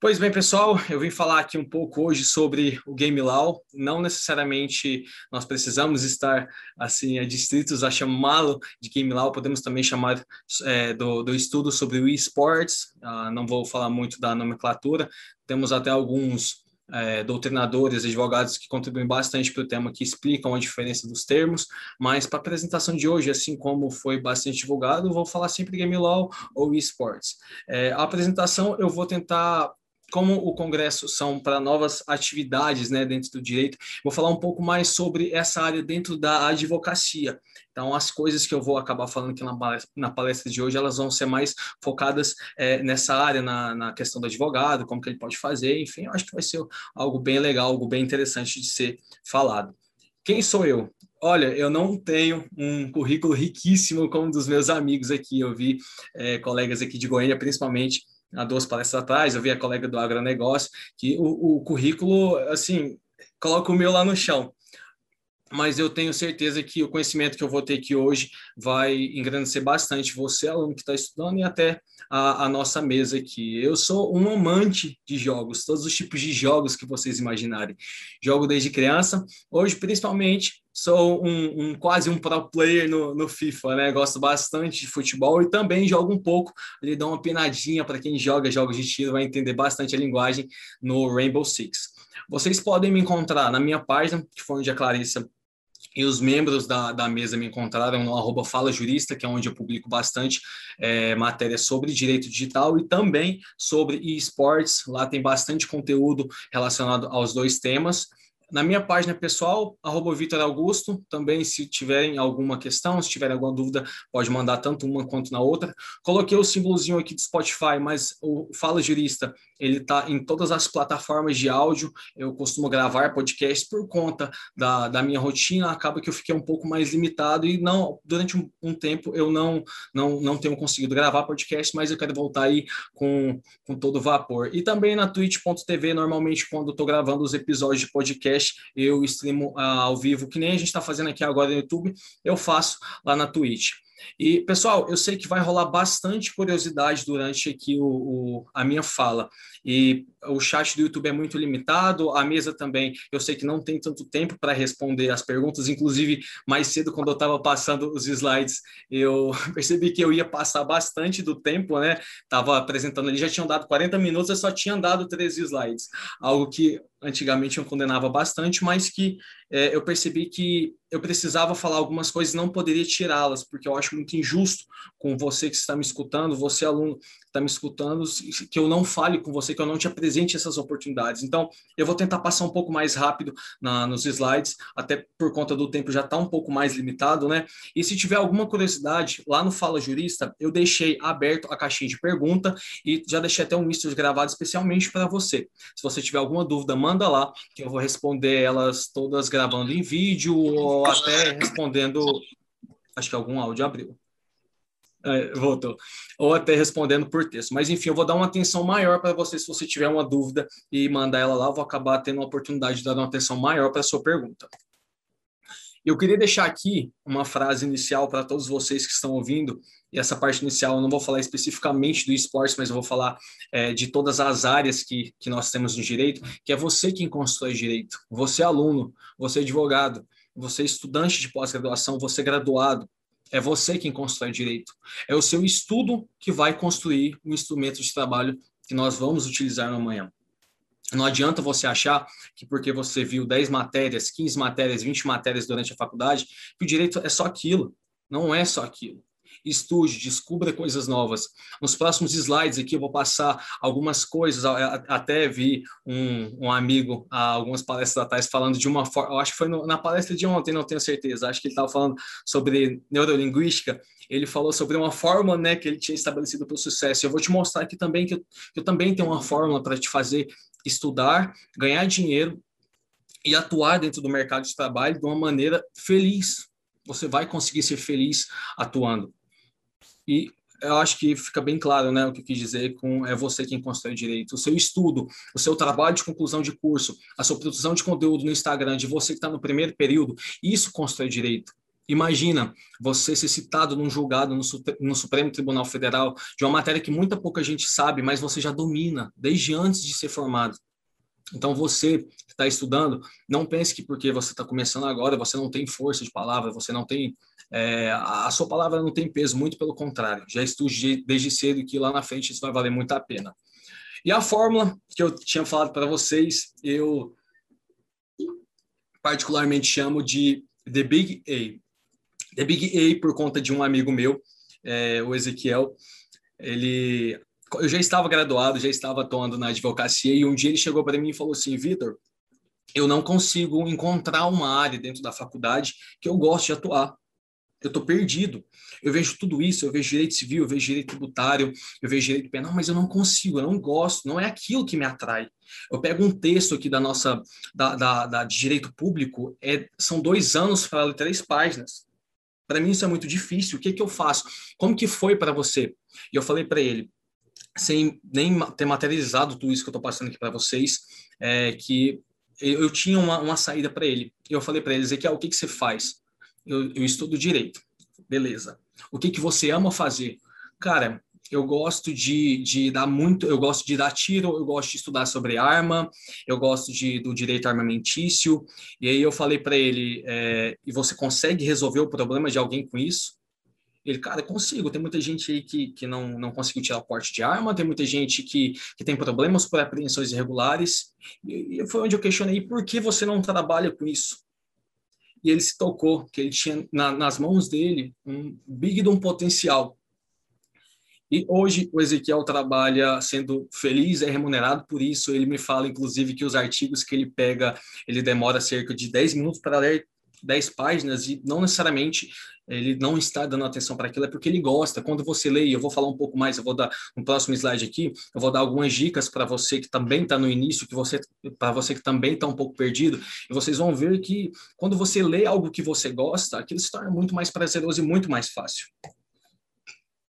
Pois bem, pessoal, eu vim falar aqui um pouco hoje sobre o Game Law. Não necessariamente nós precisamos estar assim adstritos a chamá-lo de Game Law, podemos também chamar é, do, do, estudo sobre o esports. Ah, não vou falar muito da nomenclatura, temos até alguns é, doutrinadores, advogados que contribuem bastante para o tema, que explicam a diferença dos termos, mas para a apresentação de hoje, assim como foi bastante divulgado, vou falar sempre Game Law ou esports. É, a apresentação eu vou tentar como o Congresso são para novas atividades né, dentro do direito, vou falar um pouco mais sobre essa área dentro da advocacia. Então, as coisas que eu vou acabar falando aqui na palestra, na palestra de hoje, elas vão ser mais focadas é, nessa área, na, na, questão do advogado, como que ele pode fazer, enfim, eu acho que vai ser algo bem legal, algo bem interessante de ser falado. Quem sou eu? Olha, eu não tenho um currículo riquíssimo como um dos meus amigos aqui. Eu vi é, colegas aqui de Goiânia, principalmente, há duas palestras atrás, eu vi a colega do agronegócio, que o, o currículo, assim, coloca o meu lá no chão mas eu tenho certeza que o conhecimento que eu vou ter aqui hoje vai engrandecer bastante você, aluno que está estudando, e até a, a, nossa mesa aqui. Eu sou um amante de jogos, todos os tipos de jogos que vocês imaginarem. Jogo desde criança, hoje principalmente sou um, um quase um pro player no, no, FIFA, né? Gosto bastante de futebol e também jogo um pouco, ele dá uma penadinha para quem joga jogos de tiro, vai entender bastante a linguagem no Rainbow Six. Vocês podem me encontrar na minha página, que foi onde a Clarissa e os membros da, da mesa me encontraram no arroba Fala Jurista, que é onde eu publico bastante é, matérias sobre direito digital e também sobre esportes. Lá tem bastante conteúdo relacionado aos dois temas. Na minha página pessoal, arroba Vitor Augusto, também se tiverem alguma questão, se tiverem alguma dúvida, pode mandar tanto uma quanto na outra. Coloquei o símbolozinho aqui do Spotify, mas o Fala Jurista, ele está em todas as plataformas de áudio. Eu costumo gravar podcasts por conta da, da minha rotina, acaba que eu fiquei um pouco mais limitado e não durante um, um tempo eu não, não, não tenho conseguido gravar podcast, mas eu quero voltar aí com, com todo vapor. E também na twitch.tv, normalmente quando estou gravando os episódios de podcast, eu streamo uh, ao vivo, que nem a gente está fazendo aqui agora no YouTube, eu faço lá na Twitch. E, pessoal, eu sei que vai rolar bastante curiosidade durante aqui o, o, a minha fala. E o chat do YouTube é muito limitado, a mesa também, eu sei que não tem tanto tempo para responder as perguntas. Inclusive, mais cedo, quando eu estava passando os slides, eu percebi que eu ia passar bastante do tempo, né? Estava apresentando, eles já tinham dado 40 minutos, eu só tinha dado três slides. Algo que antigamente eu condenava bastante, mas que é, eu percebi que eu precisava falar algumas coisas, não poderia tirá-las, porque eu acho muito injusto com você que está me escutando, você aluno está me escutando, que eu não fale com você, que eu não te apresente essas oportunidades. Então, eu vou tentar passar um pouco mais rápido na, nos slides, até por conta do tempo já está um pouco mais limitado, né? E se tiver alguma curiosidade, lá no Fala Jurista, eu deixei aberto a caixinha de pergunta e já deixei até um misto gravado especialmente para você. Se você tiver alguma dúvida, manda lá, que eu vou responder elas todas gravando em vídeo ou até respondendo. Acho que algum áudio abriu. É, voltou. Ou até respondendo por texto. Mas, enfim, eu vou dar uma atenção maior para você se você tiver uma dúvida e mandar ela lá. Eu vou acabar tendo a oportunidade de dar uma atenção maior para a sua pergunta. Eu queria deixar aqui uma frase inicial para todos vocês que estão ouvindo, e essa parte inicial eu não vou falar especificamente do esporte, mas eu vou falar é, de todas as áreas que, que nós temos no direito, que é você quem constrói direito, você aluno, você advogado, você estudante de pós-graduação, você graduado, é você quem constrói direito. É o seu estudo que vai construir o instrumento de trabalho que nós vamos utilizar amanhã. Não adianta você achar que porque você viu 10 matérias, 15 matérias, 20 matérias durante a faculdade, que o direito é só aquilo. Não é só aquilo estude, descubra coisas novas. Nos próximos slides aqui eu vou passar algumas coisas, até vi um, um amigo algumas palestras atrás falando de uma forma, acho que foi no, na palestra de ontem, não tenho certeza, acho que ele estava falando sobre neurolinguística, ele falou sobre uma fórmula né, que ele tinha estabelecido para o sucesso. Eu vou te mostrar aqui também que eu, eu também tenho uma fórmula para te fazer estudar, ganhar dinheiro e atuar dentro do mercado de trabalho de uma maneira feliz. Você vai conseguir ser feliz atuando. E eu acho que fica bem claro né, o que eu quis dizer com é você quem constrói direito. O seu estudo, o seu trabalho de conclusão de curso, a sua produção de conteúdo no Instagram, de você que está no primeiro período, isso constrói direito. Imagina você ser citado num julgado no, no, Supremo Tribunal Federal de uma matéria que muita pouca gente sabe, mas você já domina desde antes de ser formado. Então, você que está estudando, não pense que porque você está começando agora, você não tem força de palavra, você não tem. É, a sua palavra não tem peso, muito pelo contrário. Já estude desde cedo que lá na frente isso vai valer muito a pena. E a fórmula que eu tinha falado para vocês, eu particularmente chamo de The Big A. The Big A por conta de um amigo meu, é, o Ezequiel. Ele, eu já estava graduado, já estava atuando na advocacia e um dia ele chegou para mim e falou assim, Vitor, eu não consigo encontrar uma área dentro da faculdade que eu goste de atuar. Eu estou perdido. Eu vejo tudo isso, eu vejo direito civil, eu vejo direito tributário, eu vejo direito penal, mas eu não consigo, eu não gosto, não é aquilo que me atrai. Eu pego um texto aqui da nossa, da, da, da de direito público, é, são dois anos para ler três páginas. Para mim isso é muito difícil. O que, que eu faço? Como que foi para você? E eu falei para ele, sem nem ter materializado tudo isso que eu estou passando aqui para vocês, é que eu tinha uma, uma saída para ele. Eu falei para ele, Ezequiel, o que, que você faz? Eu, eu estudo direito. Beleza. O que, que você ama fazer? Cara, eu gosto de, de dar muito, eu gosto de dar tiro, eu gosto de estudar sobre arma, eu gosto de, do direito armamentício. E aí eu falei para ele, é, e você consegue resolver o problema de alguém com isso? Ele, cara, consigo. Tem muita gente aí que, que não, não conseguiu tirar o porte de arma, tem muita gente que, que tem problemas por apreensões irregulares. E, e foi onde eu questionei, por que você não trabalha com isso? E ele se tocou que ele tinha na, nas mãos dele um big de um potencial e hoje o Ezequiel trabalha sendo feliz, é remunerado por isso. Ele me fala, inclusive, que os artigos que ele pega, ele demora cerca de 10 minutos para ler 10 páginas e não necessariamente ele não está dando atenção para aquilo, é porque ele gosta. Quando você lê, eu vou falar um pouco mais, eu vou dar no próximo slide aqui, eu vou dar algumas dicas para você que também está no início, que você para você que também está um pouco perdido, e vocês vão ver que quando você lê algo que você gosta, aquilo se torna muito mais prazeroso e muito mais fácil.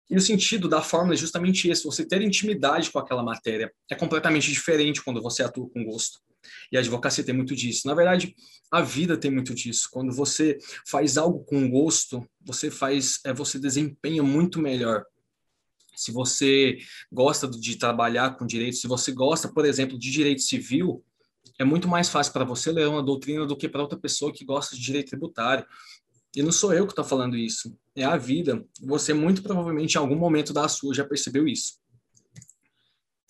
E o sentido da fórmula é justamente esse: você ter intimidade com aquela matéria. É completamente diferente quando você atua com gosto. E a advocacia tem muito disso. Na verdade, a vida tem muito disso. Quando você faz algo com gosto, você faz, é, você desempenha muito melhor. Se você gosta de trabalhar com direito, se você gosta, por exemplo, de direito civil, é muito mais fácil para você ler uma doutrina do que para outra pessoa que gosta de direito tributário. E não sou eu que estou falando isso, é a vida. Você muito provavelmente em algum momento da sua já percebeu isso.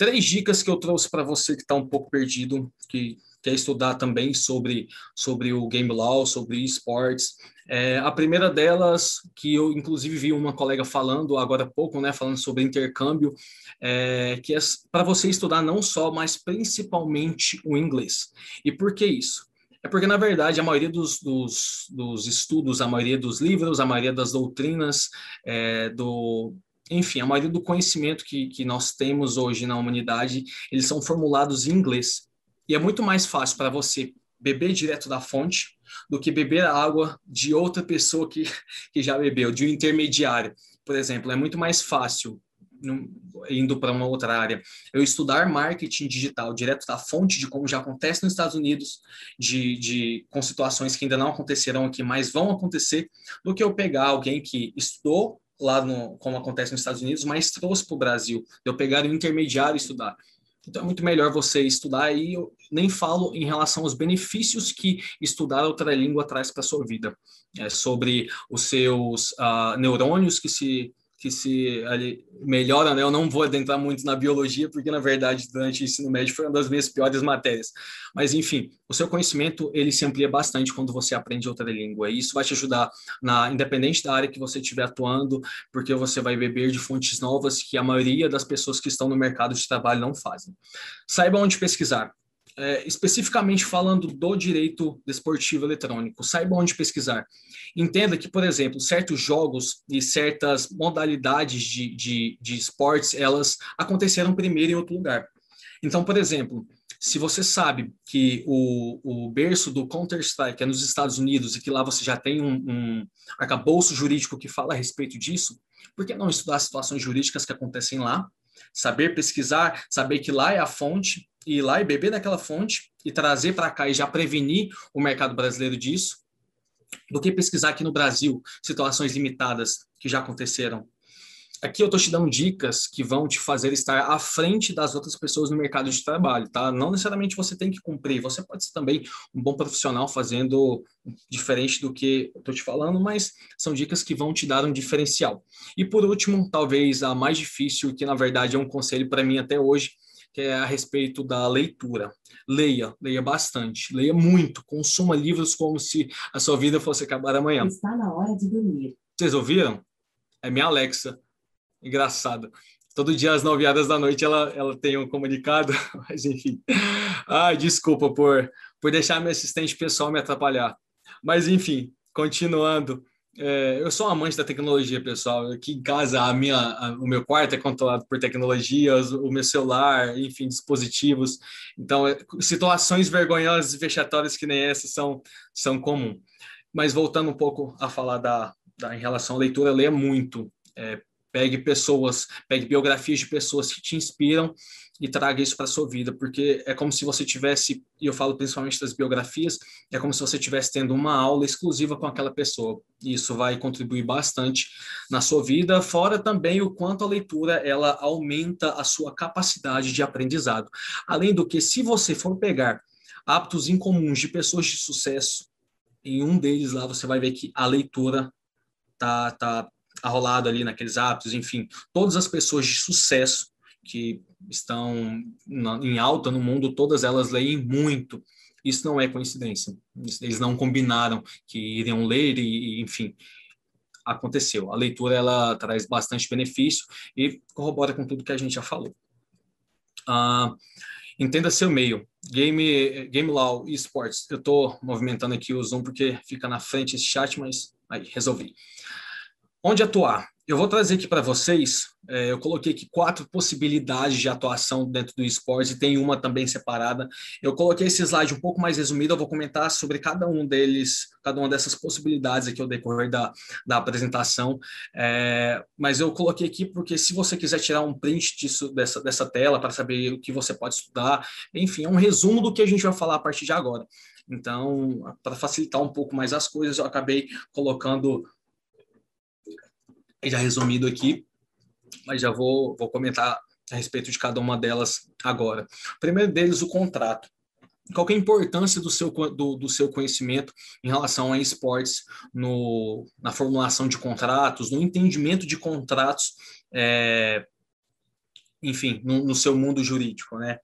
Três dicas que eu trouxe para você que está um pouco perdido, que quer estudar também sobre, sobre o game law, sobre esportes. É, a primeira delas, que eu inclusive vi uma colega falando agora há pouco, né, falando sobre intercâmbio, é, que é para você estudar não só, mas principalmente o inglês. E por que isso? É porque, na verdade, a maioria dos, dos, dos estudos, a maioria dos livros, a maioria das doutrinas, é, do, enfim, a maioria do conhecimento que, que nós temos hoje na humanidade, eles são formulados em inglês. E é muito mais fácil para você beber direto da fonte do que beber a água de outra pessoa que, que já bebeu, de um intermediário. Por exemplo, é muito mais fácil indo para uma outra área, eu estudar marketing digital direto da fonte de como já acontece nos Estados Unidos, de, de com situações que ainda não acontecerão aqui, mas vão acontecer, do que eu pegar alguém que estudou lá no, como acontece nos Estados Unidos, mas trouxe para o Brasil, eu pegar um intermediário e estudar. Então é muito melhor você estudar e eu nem falo em relação aos benefícios que estudar outra língua traz para sua vida. É sobre os seus uh, neurônios que se que se ali, melhora, né? Eu não vou adentrar muito na biologia, porque, na verdade, durante o ensino médio foi uma das minhas piores matérias. Mas, enfim, o seu conhecimento, ele se amplia bastante quando você aprende outra língua. E isso vai te ajudar, na independente da área que você estiver atuando, porque você vai beber de fontes novas que a maioria das pessoas que estão no mercado de trabalho não fazem. Saiba onde pesquisar é, especificamente falando do direito desportivo eletrônico, saiba onde pesquisar. Entenda que, por exemplo, certos jogos e certas modalidades de, de, de esportes, elas aconteceram primeiro em outro lugar. Então, por exemplo, se você sabe que o, o berço do Counter-Strike é nos Estados Unidos e que lá você já tem um, um arcabouço jurídico que fala a respeito disso, por que não estudar as situações jurídicas que acontecem lá? Saber pesquisar, saber que lá é a fonte ir lá e beber daquela fonte e trazer para cá e já prevenir o mercado brasileiro disso. do que pesquisar aqui no Brasil situações limitadas que já aconteceram. Aqui eu estou te dando dicas que vão te fazer estar à frente das outras pessoas no mercado de trabalho, tá? Não necessariamente você tem que cumprir, você pode ser também um bom profissional fazendo diferente do que eu estou te falando, mas são dicas que vão te dar um diferencial. E por último, talvez a mais difícil, que na verdade é um conselho para mim até hoje, que é a respeito da leitura. Leia, leia bastante, leia muito, consuma livros como se a sua vida fosse acabar amanhã. Está na hora de dormir. Vocês ouviram? É minha Alexa engraçado. Todo dia às nove horas da noite ela, ela tem um comunicado, mas enfim. Ai, desculpa por, por deixar meu assistente pessoal me atrapalhar. Mas enfim, continuando. É, eu sou um amante da tecnologia, pessoal. Aqui em casa, a minha, a, o meu quarto é controlado por tecnologias, o meu celular, enfim, dispositivos. Então, é, situações vergonhosas e vexatórias que nem essa são, são comuns. Mas voltando um pouco a falar da, da em relação à leitura, leia muito. É, Pegue pessoas, pegue biografias de pessoas que te inspiram e traga isso para sua vida, porque é como se você tivesse, e eu falo principalmente das biografias, é como se você estivesse tendo uma aula exclusiva com aquela pessoa. E isso vai contribuir bastante na sua vida, fora também o quanto a leitura ela aumenta a sua capacidade de aprendizado. Além do que, se você for pegar hábitos incomuns de pessoas de sucesso, em um deles lá você vai ver que a leitura tá, tá arrolado ali naqueles hábitos, enfim, todas as pessoas de sucesso que estão na, em alta no mundo, todas elas leem muito. Isso não é coincidência. Eles não combinaram que iriam ler e, e enfim, aconteceu. A leitura ela traz bastante benefício e corrobora com tudo que a gente já falou. Ah, entenda seu meio. Game, Game Law e Esports. Eu estou movimentando aqui o Zoom porque fica na frente esse chat, mas aí resolvi. Onde atuar? Eu vou trazer aqui para vocês, é, eu coloquei aqui quatro possibilidades de atuação dentro do esporte, e tem uma também separada. Eu coloquei esse slide um pouco mais resumido, eu vou comentar sobre cada um deles, cada uma dessas possibilidades aqui ao decorrer da, da apresentação. É, mas eu coloquei aqui porque se você quiser tirar um print disso, dessa, dessa tela para saber o que você pode estudar, enfim, é um resumo do que a gente vai falar a partir de agora. Então, para facilitar um pouco mais as coisas, eu acabei colocando já resumido aqui, mas já vou, vou comentar a respeito de cada uma delas agora. O primeiro deles, o contrato. Qual é a importância do seu, do, do seu conhecimento em relação a esportes no, na formulação de contratos, no entendimento de contratos, é, enfim, no, no seu mundo jurídico, né?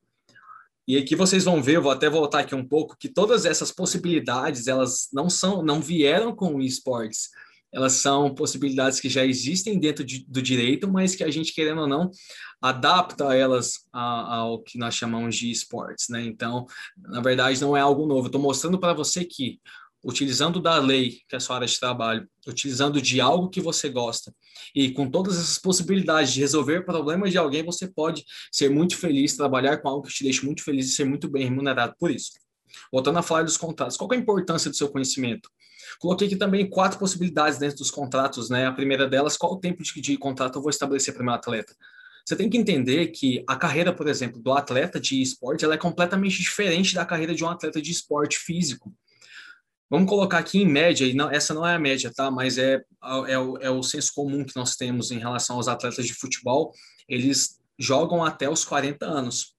E aqui vocês vão ver, vou até voltar aqui um pouco, que todas essas possibilidades, elas não são, não vieram com o esportes, elas são possibilidades que já existem dentro de, do direito, mas que a gente, querendo ou não, adapta elas ao que nós chamamos de esportes, né? Então, na verdade, não é algo novo. Estou mostrando para você que, utilizando da lei, que é a sua área de trabalho, utilizando de algo que você gosta, e com todas essas possibilidades de resolver problemas de alguém, você pode ser muito feliz, trabalhar com algo que te deixa muito feliz e ser muito bem remunerado por isso. Voltando a falar dos contratos, qual é a importância do seu conhecimento? Coloquei aqui também quatro possibilidades dentro dos contratos, né? A primeira delas, qual o tempo de, de contrato eu vou estabelecer para o meu atleta? Você tem que entender que a carreira, por exemplo, do atleta de esporte, ela é completamente diferente da carreira de um atleta de esporte físico. Vamos colocar aqui em média, e não, essa não é a média, tá? Mas é, é, é o senso comum que nós temos em relação aos atletas de futebol. Eles jogam até os 40 anos.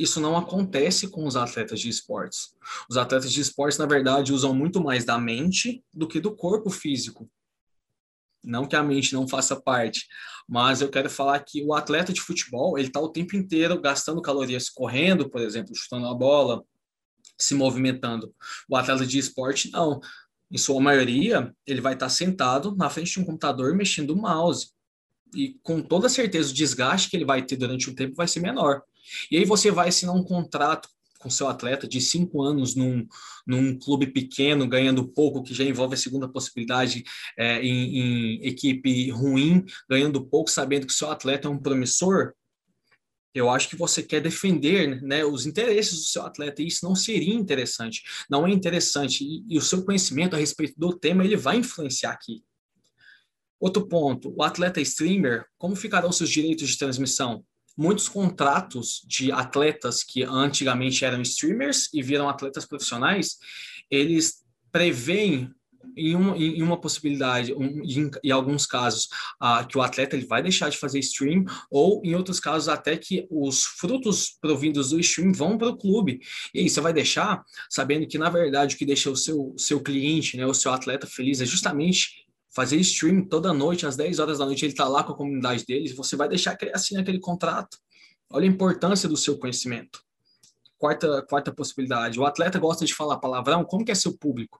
Isso não acontece com os atletas de esportes. Os atletas de esportes, na verdade, usam muito mais da mente do que do corpo físico. Não que a mente não faça parte, mas eu quero falar que o atleta de futebol, ele está o tempo inteiro gastando calorias correndo, por exemplo, chutando a bola, se movimentando. O atleta de esporte, não. Em sua maioria, ele vai estar tá sentado na frente de um computador mexendo o mouse. E com toda certeza, o desgaste que ele vai ter durante o tempo vai ser menor. E aí você vai assinar um contrato com seu atleta de cinco anos num, num clube pequeno, ganhando pouco, que já envolve a segunda possibilidade é, em, em equipe ruim, ganhando pouco, sabendo que seu atleta é um promissor, eu acho que você quer defender né, os interesses do seu atleta, e isso não seria interessante, não é interessante, e, e, o seu conhecimento a respeito do tema, ele vai influenciar aqui. Outro ponto, o atleta streamer, como ficarão seus direitos de transmissão? Muitos contratos de atletas que antigamente eram streamers e viram atletas profissionais, eles preveem em uma, em uma possibilidade, um, em, em, alguns casos, uh, que o atleta ele vai deixar de fazer stream, ou em outros casos, até que os frutos provindos do stream vão para o clube. E aí você vai deixar sabendo que, na verdade, o que deixa o seu, seu cliente, né, o seu atleta feliz é justamente fazer stream toda noite, às 10 horas da noite, ele está lá com a comunidade dele, você vai deixar assim aquele contrato. Olha a importância do seu conhecimento. Quarta, quarta possibilidade, o atleta gosta de falar palavrão, como que é seu público?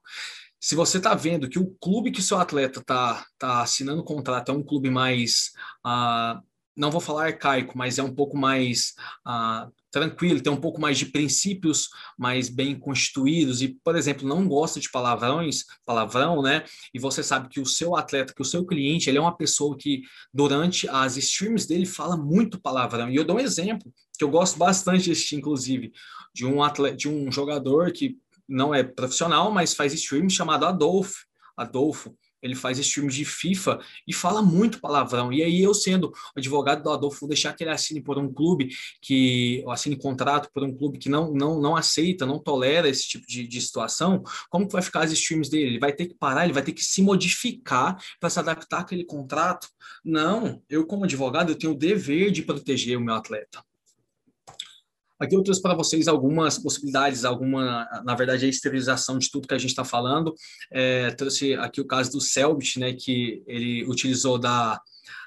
se você está vendo que o clube que seu atleta está tá assinando o contrato é um clube mais, uh, não vou falar arcaico, mas é um pouco mais uh, tranquilo, tem um pouco mais de princípios mais bem constituídos e, por exemplo, não gosta de palavrões, palavrão, né? E você sabe que o seu atleta, que o seu cliente, ele é uma pessoa que durante as streams dele fala muito palavrão. E eu dou um exemplo que eu gosto bastante de assistir, inclusive, de um atleta, de um jogador que não é profissional, mas faz stream chamado Adolfo. Adolfo, ele faz stream de FIFA e fala muito palavrão. E aí eu, sendo advogado do Adolfo, vou deixar que ele assine por um clube que assine contrato por um clube que não não, não aceita, não tolera esse tipo de, de situação, como que vai ficar as streams dele? Ele vai ter que parar, ele vai ter que se modificar para se adaptar àquele contrato? Não, eu como advogado eu tenho o dever de proteger o meu atleta. Aqui eu trouxe para vocês algumas possibilidades, alguma, na verdade, a esterilização de tudo que a gente está falando. É, trouxe aqui o caso do Selbit, né, que ele utilizou da,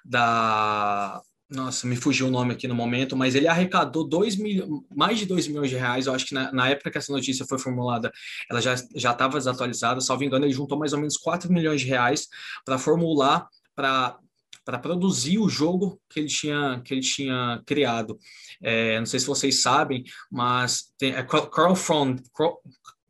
da nossa, me fugiu o nome aqui no momento, mas ele arrecadou dois mil, mais de 2 milhões de reais. Eu acho que na, na, época que essa notícia foi formulada, ela já estava desatualizada. Salvo engano, ele juntou mais ou menos 4 milhões de reais para formular, para para produzir o jogo que ele tinha, que ele tinha criado. É, não sei se vocês sabem, mas tem, é crowdfunding,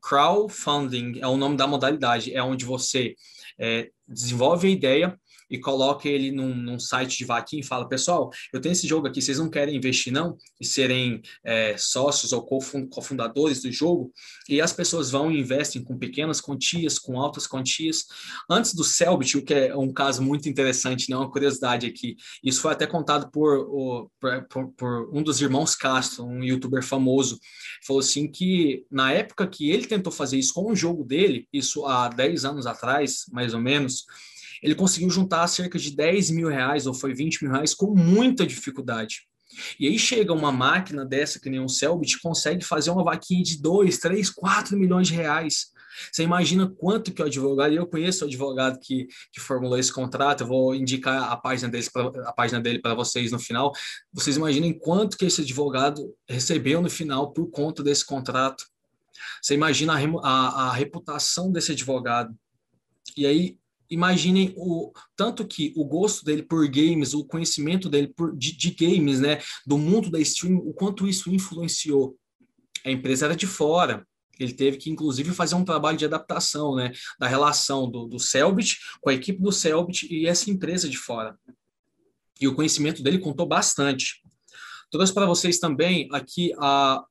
crowdfunding é o nome da modalidade, é onde você é, desenvolve a ideia, e coloca ele num, num, site de vaquinha e fala, pessoal, eu tenho esse jogo aqui, vocês não querem investir não? E serem é, sócios ou cofundadores do jogo? E as pessoas vão e investem com pequenas quantias, com altas quantias. Antes do Selbit, o que é um caso muito interessante, não é uma curiosidade aqui, isso foi até contado por, por, por um dos irmãos Castro, um youtuber famoso, falou assim que na época que ele tentou fazer isso com o jogo dele, isso há 10 anos atrás, mais ou menos, ele conseguiu juntar cerca de 10 mil reais, ou foi 20 mil reais, com muita dificuldade. E aí chega uma máquina dessa, que nem um Selbit, consegue fazer uma vaquinha de 2, 3, 4 milhões de reais. Você imagina quanto que o advogado, e eu conheço o advogado que, que formulou esse contrato, eu vou indicar a página, a página dele para vocês no final. Vocês imaginem quanto que esse advogado recebeu no final por conta desse contrato. Você imagina a, a, a reputação desse advogado. E aí imaginem o tanto que o gosto dele por games, o conhecimento dele por, de, de, games, né, do mundo da stream, o quanto isso influenciou. A empresa era de fora. Ele teve que, inclusive, fazer um trabalho de adaptação, né, da relação do, do Selbit com a equipe do Selbit e essa empresa de fora. E o conhecimento dele contou bastante. Trouxe para vocês também aqui a,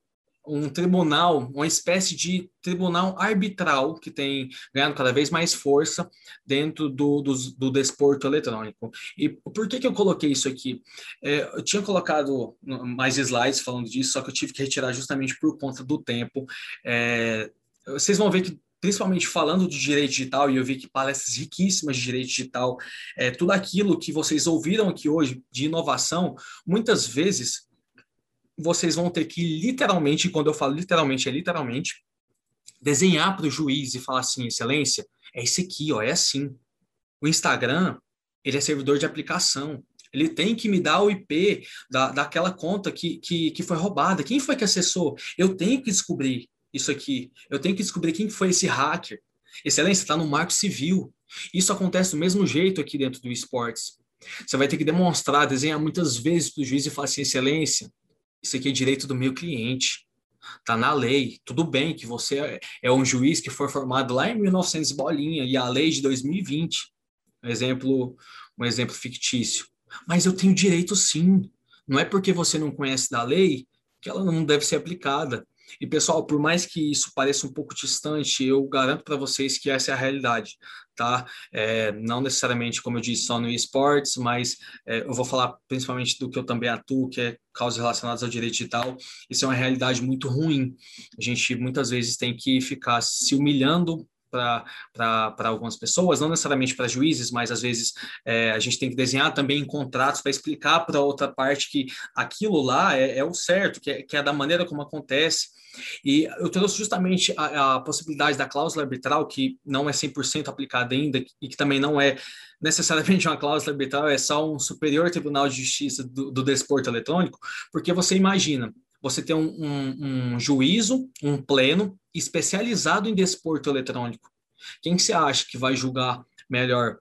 um tribunal, uma espécie de tribunal arbitral que tem ganhado cada vez mais força dentro do, do, do desporto eletrônico. E por que, que eu coloquei isso aqui? É, eu tinha colocado mais slides falando disso, só que eu tive que retirar justamente por conta do tempo. É, vocês vão ver que principalmente falando de direito digital, e eu vi que palestras riquíssimas de direito digital, é, tudo aquilo que vocês ouviram aqui hoje de inovação, muitas vezes vocês vão ter que literalmente, quando eu falo literalmente, é literalmente, desenhar para o juiz e falar assim, excelência, é esse aqui, ó, é assim. O Instagram, ele é servidor de aplicação. Ele tem que me dar o IP da, daquela conta que, que, que foi roubada. Quem foi que acessou? Eu tenho que descobrir isso aqui. Eu tenho que descobrir quem foi esse hacker. Excelência, está no marco civil. Isso acontece do mesmo jeito aqui dentro do esportes. Você vai ter que demonstrar, desenhar muitas vezes para o juiz e falar assim, excelência, isso aqui é direito do meu cliente. Tá na lei. Tudo bem que você é um juiz que foi formado lá em 1900 bolinha e a lei de 2020. Um exemplo, um exemplo fictício. Mas eu tenho direito sim. Não é porque você não conhece da lei que ela não deve ser aplicada. E pessoal, por mais que isso pareça um pouco distante, eu garanto para vocês que essa é a realidade, tá? É, não necessariamente, como eu disse, só no esportes, mas é, eu vou falar principalmente do que eu também atuo, que é causas relacionadas ao direito digital. Isso é uma realidade muito ruim. A gente muitas vezes tem que ficar se humilhando para algumas pessoas, não necessariamente para juízes, mas às vezes é, a gente tem que desenhar também contratos para explicar para outra parte que aquilo lá é, é o certo, que é, que é da maneira como acontece. E eu trouxe justamente a, a, possibilidade da cláusula arbitral, que não é 100% aplicada ainda, e que também não é necessariamente uma cláusula arbitral, é só um superior tribunal de justiça do, do desporto eletrônico, porque você imagina, você tem um, um, um juízo, um pleno especializado em desporto eletrônico. Quem que você acha que vai julgar melhor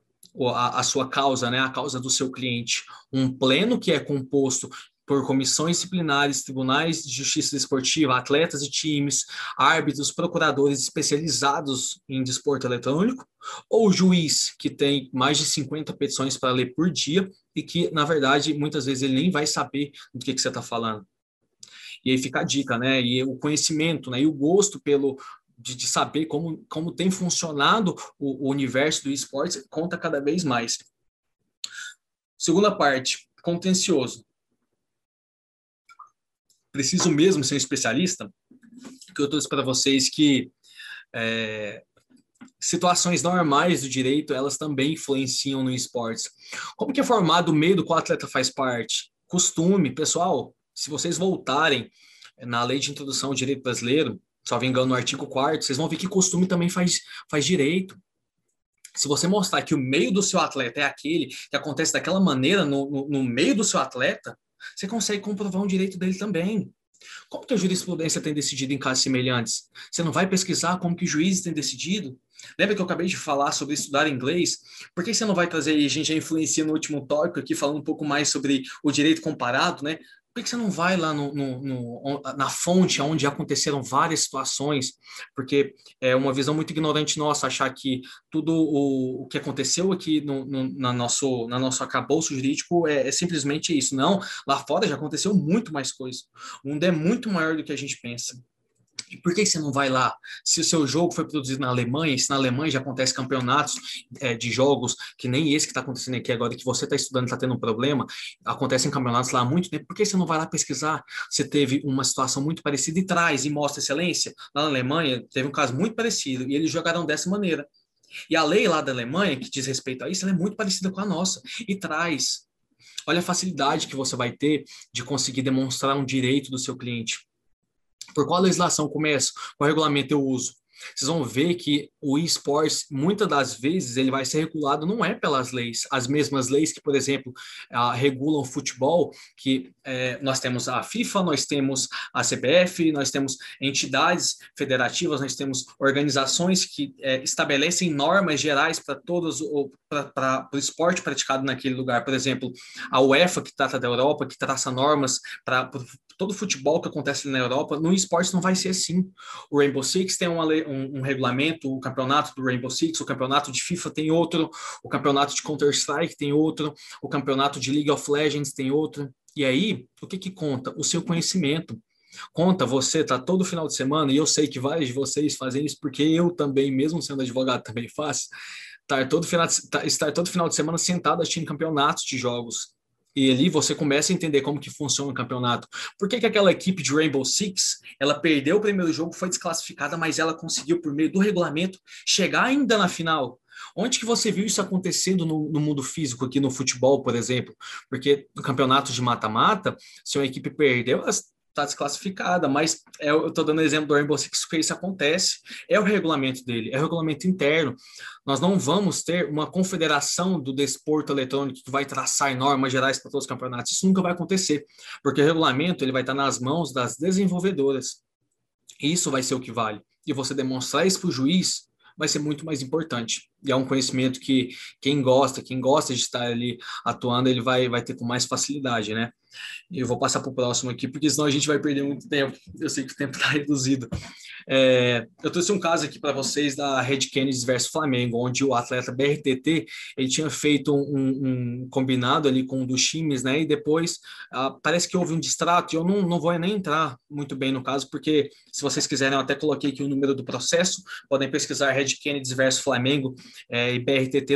a, a, sua causa, né, a causa do seu cliente? Um pleno que é composto por comissões disciplinares, tribunais de justiça desportiva, atletas e times, árbitros, procuradores especializados em desporto eletrônico, ou juiz que tem mais de 50 petições para ler por dia e que, na verdade, muitas vezes ele nem vai saber do que, que você está falando. E aí fica a dica, né? E o conhecimento, né? E o gosto pelo, de, de, saber como, como tem funcionado o, o, universo do esporte conta cada vez mais. Segunda parte, contencioso preciso mesmo ser um especialista, que eu trouxe para vocês que é, situações normais do direito, elas também influenciam no esporte. Como que é formado o meio do qual o atleta faz parte? Costume, pessoal, se vocês voltarem na lei de introdução ao direito brasileiro, só me engano no artigo 4 vocês vão ver que costume também faz, faz direito. Se você mostrar que o meio do seu atleta é aquele que acontece daquela maneira no, no, no meio do seu atleta, você consegue comprovar um direito dele também. Como que a jurisprudência tem decidido em casos semelhantes? Você não vai pesquisar como que juízes têm decidido? Lembra que eu acabei de falar sobre estudar inglês? Por que você não vai trazer, a gente já influencia no último tópico aqui, falando um pouco mais sobre o direito comparado, né? Por que você não vai lá no, no, no, na fonte onde aconteceram várias situações? Porque é uma visão muito ignorante nossa achar que tudo o, o que aconteceu aqui no, na, nosso, na nosso acabouço jurídico é, é, simplesmente isso. Não, lá fora já aconteceu muito mais coisa. O mundo é muito maior do que a gente pensa. E por que você não vai lá? Se o seu jogo foi produzido na Alemanha, se na Alemanha já acontece campeonatos é, de jogos, que nem esse que está acontecendo aqui agora, que você está estudando está tendo um problema, acontecem campeonatos lá há muito tempo, por que você não vai lá pesquisar? Você teve uma situação muito parecida e traz e mostra excelência? Lá na Alemanha teve um caso muito parecido e eles jogaram dessa maneira. E a lei lá da Alemanha, que diz respeito a isso, é muito parecida com a nossa e traz. Olha a facilidade que você vai ter de conseguir demonstrar um direito do seu cliente. Por qual legislação começa? Qual regulamento eu uso? Vocês vão ver que o esportes, muitas das vezes, ele vai ser regulado não é pelas leis, as mesmas leis que, por exemplo, uh, regulam o futebol, que é, nós temos a FIFA, nós temos a CBF, nós temos entidades federativas, nós temos organizações que é, estabelecem normas gerais para todos, para o esporte praticado naquele lugar. Por exemplo, a UEFA, que trata da Europa, que traça normas para todo futebol que acontece na Europa, no esporte não vai ser assim. O Rainbow Six tem uma, um, um, regulamento, o campeonato do Rainbow Six, o campeonato de FIFA tem outro, o campeonato de Counter-Strike tem outro, o campeonato de League of Legends tem outro. E aí, o que, que conta? O seu conhecimento. Conta você, tá todo final de semana, e eu sei que vários de vocês fazem isso, porque eu também, mesmo sendo advogado, também faço, estar todo final de, estar todo final de semana sentado assistindo campeonatos de jogos e ali você começa a entender como que funciona o campeonato. Por que, que aquela equipe de Rainbow Six, ela perdeu o primeiro jogo, foi desclassificada, mas ela conseguiu, por meio do regulamento, chegar ainda na final? Onde que você viu isso acontecendo no, no mundo físico, aqui no futebol, por exemplo? Porque no campeonato de mata-mata, se uma equipe perdeu, ela está desclassificada, mas é, eu estou dando exemplo do Rainbow Six que isso acontece, é o regulamento dele, é o regulamento interno. Nós não vamos ter uma confederação do desporto eletrônico que vai traçar normas gerais para todos os campeonatos, isso nunca vai acontecer, porque o regulamento ele vai estar nas mãos das desenvolvedoras. Isso vai ser o que vale. E você demonstrar isso para o juiz vai ser muito mais importante. É um conhecimento que quem gosta, quem gosta de estar ali atuando, ele vai, vai ter com mais facilidade, né? Eu vou passar para o próximo aqui, porque senão a gente vai perder muito tempo. Eu sei que o tempo está reduzido. É, eu trouxe um caso aqui para vocês da Red Kennedy versus Flamengo, onde o atleta BRTT ele tinha feito um, um combinado ali com um dos times, né? E depois uh, parece que houve um distrato. E eu não, não vou nem entrar muito bem no caso, porque se vocês quiserem, eu até coloquei aqui o número do processo. Podem pesquisar Red Kennedy versus Flamengo é,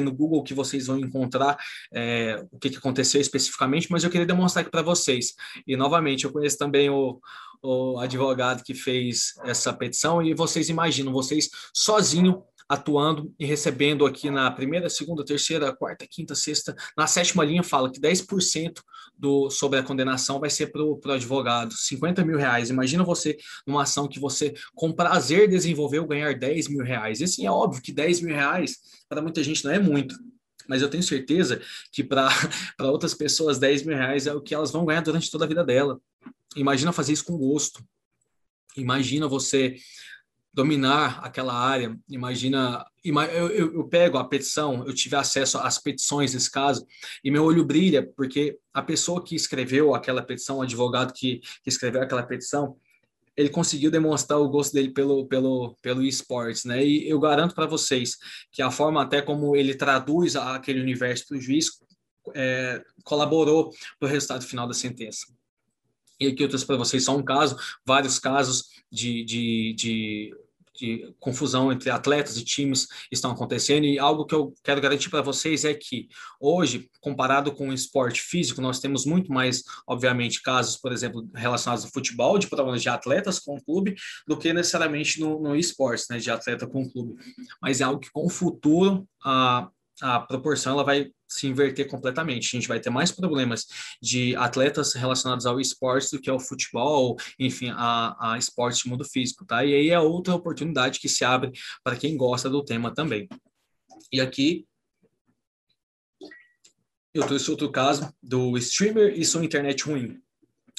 no Google, que vocês vão encontrar é, o que, que aconteceu especificamente. Mas eu queria demonstrar aqui para vocês. E novamente, eu conheço também o, o advogado que fez essa petição e vocês imaginam, vocês sozinho atuando e recebendo aqui na primeira, segunda, terceira, quarta, quinta, sexta, na sétima linha fala que 10% do, sobre a condenação vai ser para o advogado, 50 mil reais. Imagina você numa ação que você, com prazer, desenvolveu ganhar 10 mil reais. E assim, é óbvio que 10 mil reais para muita gente não é muito, mas eu tenho certeza que para outras pessoas 10 mil reais é o que elas vão ganhar durante toda a vida dela. Imagina fazer isso com gosto. Imagina você dominar aquela área. Imagina, eu, eu, eu, pego a petição, eu tive acesso às petições nesse caso, e meu olho brilha, porque a pessoa que escreveu aquela petição, o advogado que, que escreveu aquela petição, ele conseguiu demonstrar o gosto dele pelo, pelo, pelo esportes, né? E eu garanto para vocês que a forma até como ele traduz aquele universo para o juiz é, colaborou para o resultado final da sentença. E aqui eu trouxe para vocês só um caso, vários casos de, de, de de confusão entre atletas e times estão acontecendo. E algo que eu quero garantir para vocês é que hoje, comparado com o esporte físico, nós temos muito mais, obviamente, casos, por exemplo, relacionados ao futebol, de problemas de atletas com o clube, do que necessariamente no, no esportes, né, de atleta com o clube. Mas é algo que com o futuro a, a proporção ela vai se inverter completamente. A gente vai ter mais problemas de atletas relacionados ao esporte do que ao futebol, enfim, a, a esporte de mundo físico, tá? E aí é outra oportunidade que se abre para quem gosta do tema também. E aqui eu trouxe outro caso do streamer e sua internet ruim.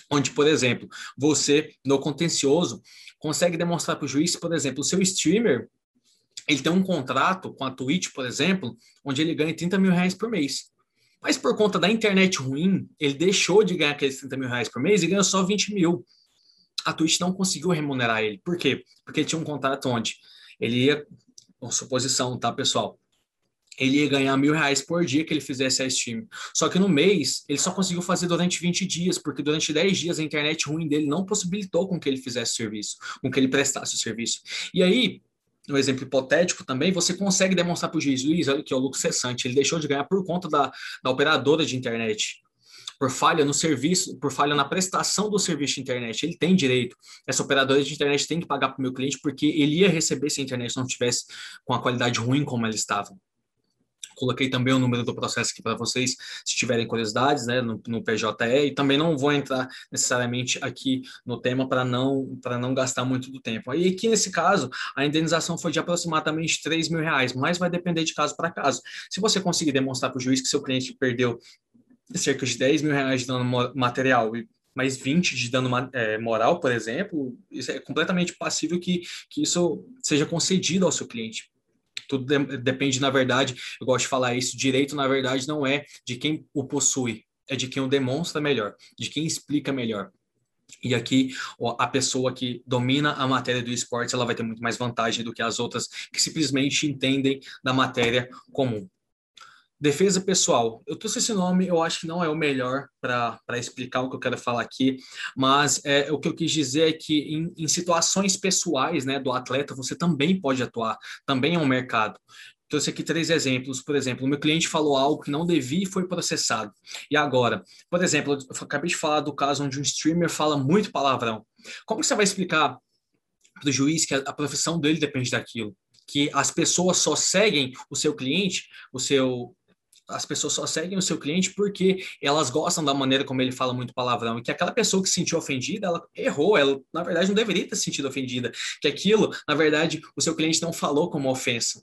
Onde, por exemplo, você, no contencioso, consegue demonstrar para o juiz, por exemplo, o seu streamer ele tem um contrato com a Twitch, por exemplo, onde ele ganha 30 mil reais por mês. Mas por conta da internet ruim, ele deixou de ganhar aqueles 30 mil reais por mês e ganhou só 20 mil. A Twitch não conseguiu remunerar ele. Por quê? Porque ele tinha um contrato onde ele ia, com suposição, tá, pessoal? Ele ia ganhar mil reais por dia que ele fizesse a stream. Só que no mês, ele só conseguiu fazer durante 20 dias, porque durante 10 dias a internet ruim dele não possibilitou com que ele fizesse serviço, com que ele prestasse o serviço. E aí, no exemplo hipotético também, você consegue demonstrar para o juiz, Luiz, que é o lucro cessante, ele deixou de ganhar por conta da, da operadora de internet, por falha no serviço, por falha na prestação do serviço de internet. Ele tem direito. Essa operadora de internet tem que pagar para o meu cliente porque ele ia receber se a internet não estivesse com a qualidade ruim como ela estava. Coloquei também o número do processo aqui para vocês, se tiverem curiosidades, né, no, no, PJE, e também não vou entrar necessariamente aqui no tema para não, não gastar muito do tempo. E aqui, nesse caso, a indenização foi de aproximadamente 3 mil reais, mas vai depender de caso para caso. Se você conseguir demonstrar para o juiz que seu cliente perdeu cerca de 10 mil reais de dano material e mais 20 de dano é, moral, por exemplo, isso é completamente passível que, que isso seja concedido ao seu cliente. Tudo de, depende, na verdade, eu gosto de falar isso, direito, na verdade, não é de quem o possui, é de quem o demonstra melhor, de quem explica melhor. E aqui, a pessoa que domina a matéria do esporte, ela vai ter muito mais vantagem do que as outras que simplesmente entendem da matéria comum. Defesa pessoal. Eu trouxe esse nome, eu acho que não é o melhor para explicar o que eu quero falar aqui, mas é, o que eu quis dizer é que em, em, situações pessoais né, do atleta, você também pode atuar, também é um mercado. Trouxe aqui três exemplos. Por exemplo, meu cliente falou algo que não devia e foi processado. E agora, por exemplo, eu acabei de falar do caso onde um streamer fala muito palavrão. Como você vai explicar para o juiz que a profissão dele depende daquilo? que as pessoas só seguem o seu cliente, o seu as pessoas só seguem o seu cliente porque elas gostam da maneira como ele fala muito palavrão, e que aquela pessoa que se sentiu ofendida, ela errou, ela na verdade não deveria ter se sentido ofendida, que aquilo, na verdade, o seu cliente não falou como ofensa.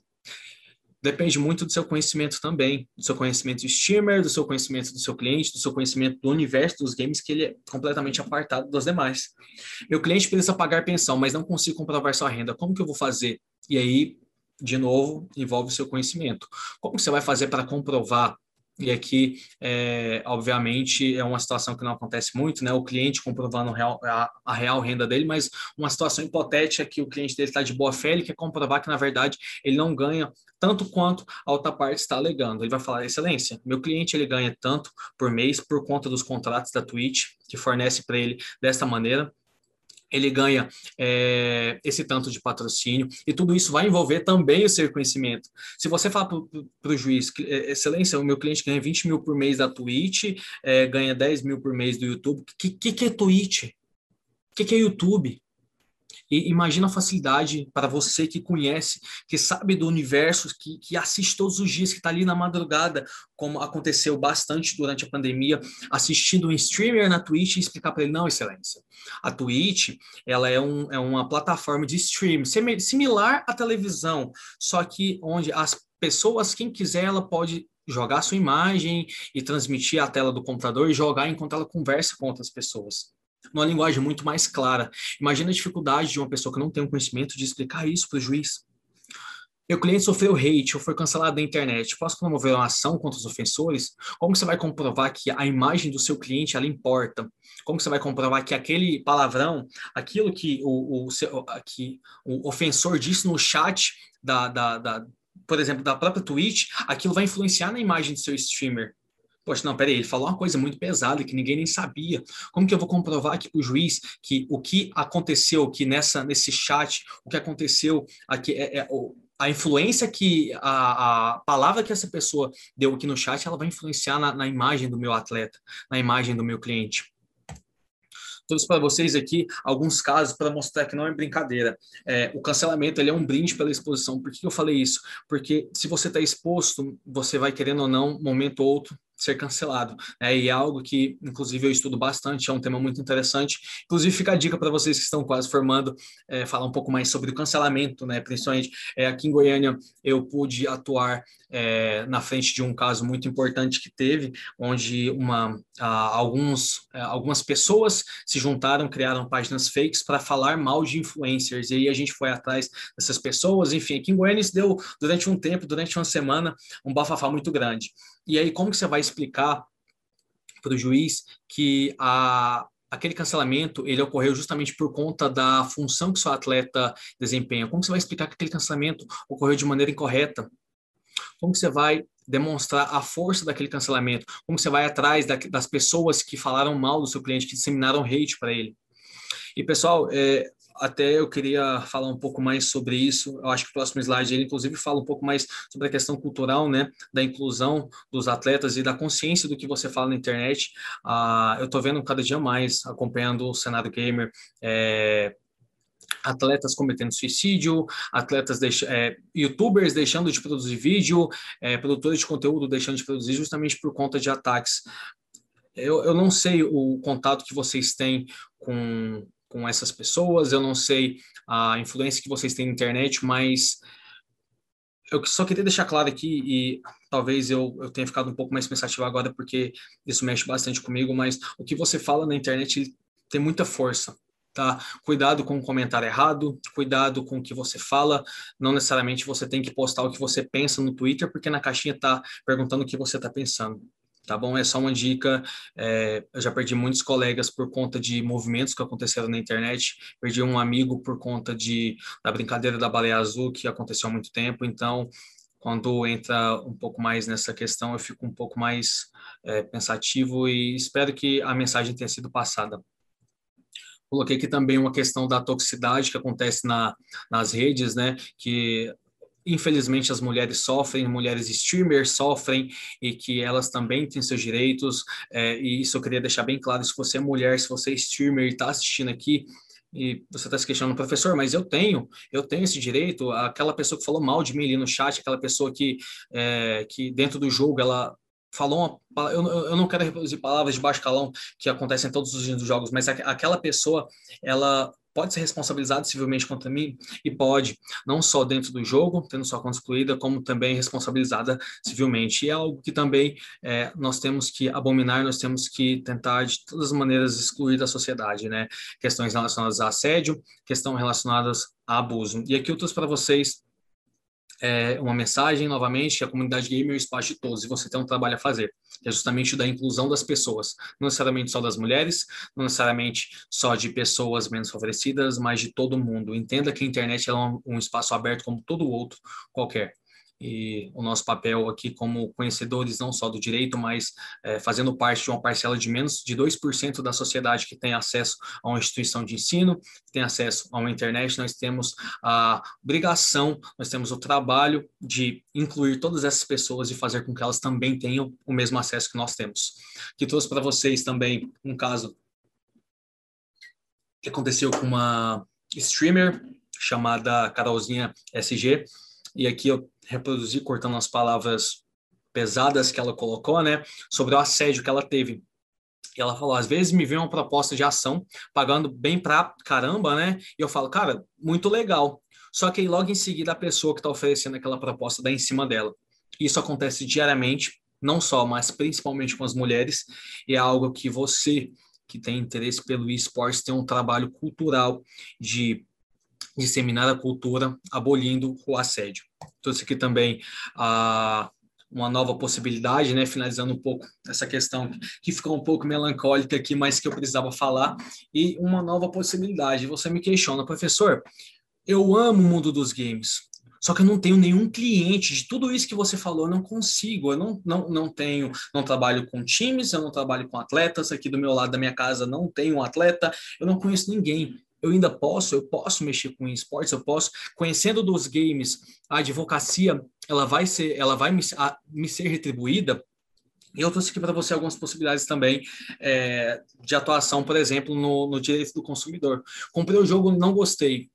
Depende muito do seu conhecimento também, do seu conhecimento de streamer, do seu conhecimento do seu cliente, do seu conhecimento do universo dos games, que ele é completamente apartado dos demais. Meu cliente precisa pagar pensão, mas não consigo comprovar sua renda. Como que eu vou fazer? E aí de novo, envolve seu conhecimento. Como você vai fazer para comprovar? E aqui, é, obviamente, é uma situação que não acontece muito, né? O cliente comprovando real, a, a, real renda dele, mas uma situação hipotética que o cliente dele está de boa fé, ele quer comprovar que, na verdade, ele não ganha tanto quanto a outra parte está alegando. Ele vai falar, excelência, meu cliente ele ganha tanto por mês por conta dos contratos da Twitch, que fornece para ele desta maneira, ele ganha é, esse tanto de patrocínio, e tudo isso vai envolver também o seu conhecimento. Se você falar para o juiz, é, excelência, o meu cliente ganha 20 mil por mês da Twitch, é, ganha 10 mil por mês do YouTube, o que, que, que é Twitch? O que é YouTube? E imagina a facilidade para você que conhece, que sabe do universo, que, que assiste todos os dias, que está ali na madrugada, como aconteceu bastante durante a pandemia, assistindo um streamer na Twitch e explicar para ele, não, excelência, a Twitch, ela é, um, é uma plataforma de stream, similar à televisão, só que onde as pessoas, quem quiser, ela pode jogar sua imagem e transmitir a tela do computador e jogar enquanto ela conversa com outras pessoas numa linguagem muito mais clara. Imagina a dificuldade de uma pessoa que não tem o conhecimento de explicar isso para o juiz. Meu cliente sofreu hate ou foi cancelado na internet. Posso promover uma ação contra os ofensores? Como você vai comprovar que a imagem do seu cliente ela importa? Como você vai comprovar que aquele palavrão, aquilo que o, o, que o ofensor disse no chat da, da, da, por exemplo, da própria Twitch, aquilo vai influenciar na imagem do seu streamer? Poxa, não, peraí, ele falou uma coisa muito pesada que ninguém nem sabia. Como que eu vou comprovar aqui para o juiz que o que aconteceu aqui nessa, nesse chat, o que aconteceu aqui, é, é a influência que a, a, palavra que essa pessoa deu aqui no chat, ela vai influenciar na, na imagem do meu atleta, na imagem do meu cliente trouxe para vocês aqui alguns casos para mostrar que não é brincadeira. É, o cancelamento ele é um brinde pela exposição. Por que eu falei isso? Porque se você está exposto, você vai querendo ou não, momento ou outro, ser cancelado. Né? E é algo que, inclusive, eu estudo bastante, é um tema muito interessante. Inclusive, fica a dica para vocês que estão quase formando, é, falar um pouco mais sobre o cancelamento, né? principalmente é, aqui em Goiânia, eu pude atuar é, na frente de um caso muito importante que teve, onde uma, alguns, é, algumas pessoas se juntaram, criaram páginas fakes para falar mal de influencers, e aí a gente foi atrás dessas pessoas, enfim, aqui em Goiânia isso deu, durante um tempo, durante uma semana, um bafafá muito grande. E aí, como que você vai explicar para o juiz que a, aquele cancelamento ele ocorreu justamente por conta da função que seu atleta desempenha? Como você vai explicar que aquele cancelamento ocorreu de maneira incorreta? Como você vai demonstrar a força daquele cancelamento? Como você vai atrás da, das pessoas que falaram mal do seu cliente, que disseminaram hate para ele? E pessoal, é, até eu queria falar um pouco mais sobre isso. Eu acho que o próximo slide ele inclusive fala um pouco mais sobre a questão cultural, né, da inclusão dos atletas e da consciência do que você fala na internet. Ah, eu estou vendo cada dia mais acompanhando o cenário gamer. É, atletas cometendo suicídio, atletas é, youtubers deixando de produzir vídeo, é, produtores de conteúdo deixando de produzir justamente por conta de ataques. Eu, eu não sei o contato que vocês têm com, com essas pessoas, eu não sei a influência que vocês têm na internet, mas eu só queria deixar claro aqui, e talvez eu, eu tenha ficado um pouco mais pensativo agora, porque isso mexe bastante comigo, mas o que você fala na internet tem muita força, tá? Cuidado com o comentário errado, cuidado com o que você fala, não necessariamente você tem que postar o que você pensa no Twitter, porque na caixinha tá perguntando o que você tá pensando tá bom? É só uma dica. É, eu já perdi muitos colegas por conta de movimentos que aconteceram na internet. Perdi um amigo por conta de da brincadeira da baleia azul que aconteceu há muito tempo. Então, quando entra um pouco mais nessa questão, eu fico um pouco mais é, pensativo e espero que a mensagem tenha sido passada. Coloquei aqui também uma questão da toxicidade que acontece na, nas redes, né? Que infelizmente as mulheres sofrem, mulheres streamers sofrem e que elas também têm seus direitos. É, e isso eu queria deixar bem claro: se você é mulher, se você é streamer e está assistindo aqui, e você está se questionando, professor, mas eu tenho, eu tenho esse direito. Aquela pessoa que falou mal de mim ali no chat, aquela pessoa que, é, que dentro do jogo ela falou uma, eu, eu não quero reproduzir palavras de baixo calão que acontecem em todos os jogos, mas aquela pessoa ela pode ser responsabilizado civilmente contra mim? E pode, não só dentro do jogo, tendo sua conta excluída, como também responsabilizada civilmente. E é algo que também é, nós temos que abominar, nós temos que tentar de todas as maneiras excluir da sociedade, né? Questões relacionadas a assédio, questões relacionadas a abuso. E aqui eu trouxe para vocês é, uma mensagem novamente a comunidade gamer é o espaço de todos e você tem um trabalho a fazer, que é justamente da inclusão das pessoas, não necessariamente só das mulheres, não necessariamente só de pessoas menos favorecidas, mas de todo mundo. Entenda que a internet é um, um espaço aberto como todo outro qualquer e o nosso papel aqui como conhecedores não só do direito, mas é, fazendo parte de uma parcela de menos de 2% da sociedade que tem acesso a uma instituição de ensino, que tem acesso a uma internet, nós temos a obrigação, nós temos o trabalho de incluir todas essas pessoas e fazer com que elas também tenham o mesmo acesso que nós temos. Que trouxe para vocês também um caso que aconteceu com uma streamer chamada Carolzinha SG, e aqui eu reproduzi cortando as palavras pesadas que ela colocou, né, sobre o assédio que ela teve. E ela falou: às vezes me vem uma proposta de ação, pagando bem pra caramba, né? E eu falo, cara, muito legal. Só que aí logo em seguida a pessoa que está oferecendo aquela proposta dá em cima dela. Isso acontece diariamente, não só, mas principalmente com as mulheres, e é algo que você que tem interesse pelo esporte tem um trabalho cultural de disseminar a cultura, abolindo o assédio. Trouxe aqui também a uma nova possibilidade, né? Finalizando um pouco essa questão que ficou um pouco melancólica aqui, mas que eu precisava falar, e uma nova possibilidade. Você me questiona, professor, eu amo o mundo dos games, só que eu não tenho nenhum cliente de tudo isso que você falou, eu não consigo, eu não, não, não tenho, não trabalho com times, eu não trabalho com atletas, aqui do meu lado da minha casa não tenho um atleta, eu não conheço ninguém eu ainda posso, eu posso mexer com esportes, eu posso, conhecendo dos games, a advocacia, ela vai ser, ela vai me, a, me ser retribuída. E eu trouxe aqui para você algumas possibilidades também é, de atuação, por exemplo, no, no direito do consumidor. Comprei o jogo, não gostei,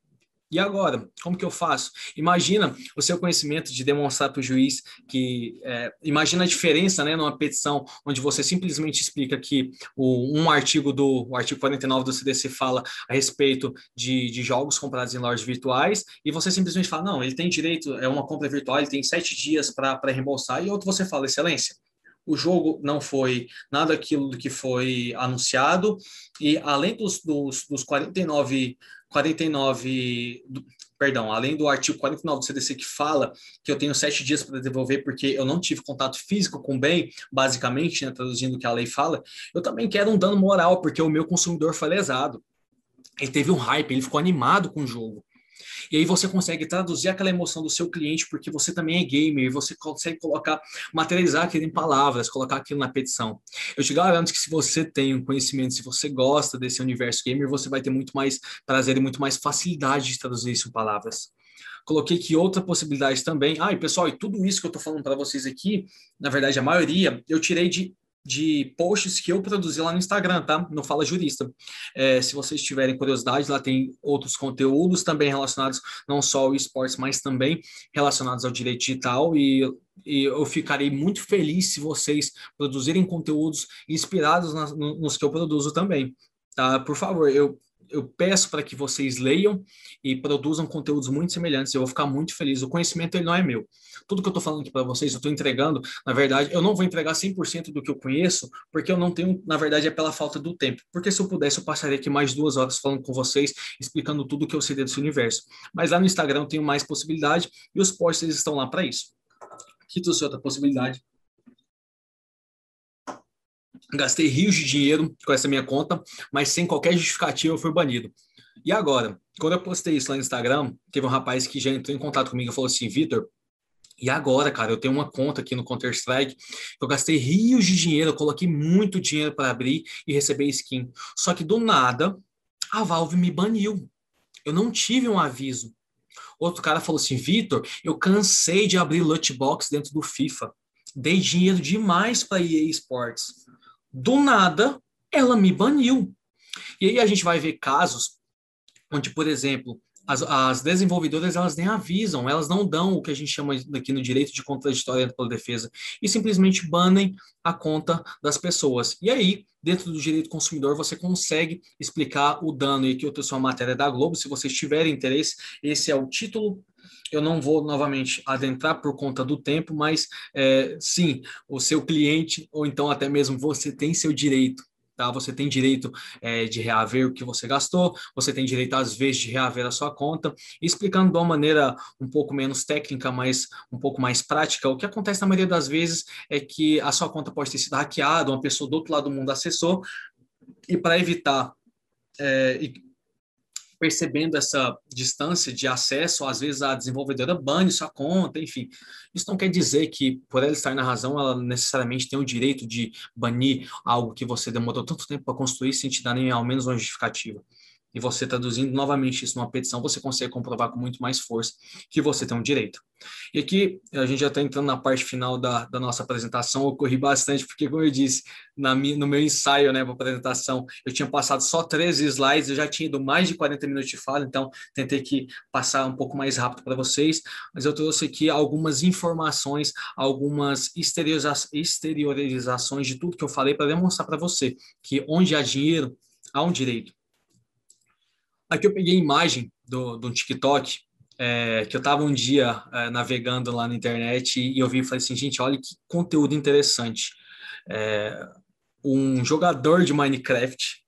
e agora, como que eu faço? Imagina o seu conhecimento de demonstrar para o juiz que é, imagina a diferença, né, numa petição onde você simplesmente explica que o, um artigo do o artigo 49 do CDC fala a respeito de, de jogos comprados em lojas virtuais e você simplesmente fala não, ele tem direito é uma compra virtual, ele tem sete dias para reembolsar e outro você fala excelência o jogo não foi nada aquilo do que foi anunciado, e além dos, dos, dos 49 49, perdão, além do artigo 49 do CDC que fala que eu tenho sete dias para devolver porque eu não tive contato físico com o bem, basicamente, né, traduzindo o que a lei fala, eu também quero um dano moral porque o meu consumidor foi lesado. Ele teve um hype, ele ficou animado com o jogo. E aí você consegue traduzir aquela emoção do seu cliente, porque você também é gamer, e você consegue colocar, materializar aquilo em palavras, colocar aquilo na petição. Eu te garanto que se você tem um conhecimento, se você gosta desse universo gamer, você vai ter muito mais prazer e muito mais facilidade de traduzir isso em palavras coloquei aqui outra possibilidade também. Ah, e pessoal, e tudo isso que eu estou falando para vocês aqui, na verdade, a maioria, eu tirei de de posts que eu produzi lá no Instagram, tá? No Fala Jurista. É, se vocês tiverem curiosidade, lá tem outros conteúdos também relacionados não só ao esportes, mas também relacionados ao direito digital e, e eu ficarei muito feliz se vocês produzirem conteúdos inspirados na, nos que eu produzo também, tá? Por favor, eu eu peço para que vocês leiam e produzam conteúdos muito semelhantes. Eu vou ficar muito feliz. O conhecimento ele não é meu. Tudo que eu estou falando aqui para vocês, eu estou entregando. Na verdade, eu não vou entregar 100% do que eu conheço, porque eu não tenho, na verdade, é pela falta do tempo. Porque se eu pudesse, eu passaria aqui mais duas horas falando com vocês, explicando tudo que eu sei desse universo. Mas lá no Instagram eu tenho mais possibilidade e os posts estão lá para isso. Aqui trouxe outra possibilidade Gastei rios de dinheiro com essa minha conta, mas sem qualquer justificativa eu fui banido. E agora, quando eu postei isso lá no Instagram, teve um rapaz que já entrou em contato comigo e falou assim: Vitor, e agora, cara, eu tenho uma conta aqui no Counter-Strike, eu gastei rios de dinheiro, eu coloquei muito dinheiro para abrir e receber skin. Só que do nada, a Valve me baniu. Eu não tive um aviso. Outro cara falou assim: Vitor, eu cansei de abrir loot box dentro do FIFA. Dei dinheiro demais para EA Sports do nada, ela me baniu. E aí a gente vai ver casos onde, por exemplo, as, as, desenvolvedoras elas nem avisam, elas não dão o que a gente chama aqui no direito de contraditória pela defesa e simplesmente banem a conta das pessoas. E aí, dentro do direito consumidor, você consegue explicar o dano. E aqui eu trouxe uma matéria da Globo, se vocês tiverem interesse, esse é o título eu não vou novamente adentrar por conta do tempo, mas é, sim, o seu cliente, ou então até mesmo você tem seu direito. Tá? Você tem direito é, de reaver o que você gastou, você tem direito, às vezes, de reaver a sua conta, explicando de uma maneira um pouco menos técnica, mas um pouco mais prática. O que acontece na maioria das vezes é que a sua conta pode ter sido hackeada, uma pessoa do outro lado do mundo acessou, e para evitar é, percebendo essa distância de acesso, às vezes a desenvolvedora bane sua conta, enfim. Isso não quer dizer que, por ela estar na razão, ela necessariamente tem o direito de banir algo que você demorou tanto tempo para construir sem te dar nem ao menos uma justificativa. E você traduzindo novamente isso numa petição, você consegue comprovar com muito mais força que você tem um direito. E aqui a gente já está entrando na parte final da, da nossa apresentação. Eu corri bastante, porque, como eu disse, na minha, no meu ensaio né, para apresentação, eu tinha passado só 13 slides, eu já tinha ido mais de 40 minutos de fala, então tentei que passar um pouco mais rápido para vocês, mas eu trouxe aqui algumas informações, algumas exteriorizações de tudo que eu falei para demonstrar para você que onde há dinheiro, há um direito. Aqui eu peguei a imagem do, do TikTok, é, que eu estava um dia é, navegando lá na internet e, eu vi e falei assim, gente, olha que conteúdo interessante. É, um jogador de Minecraft,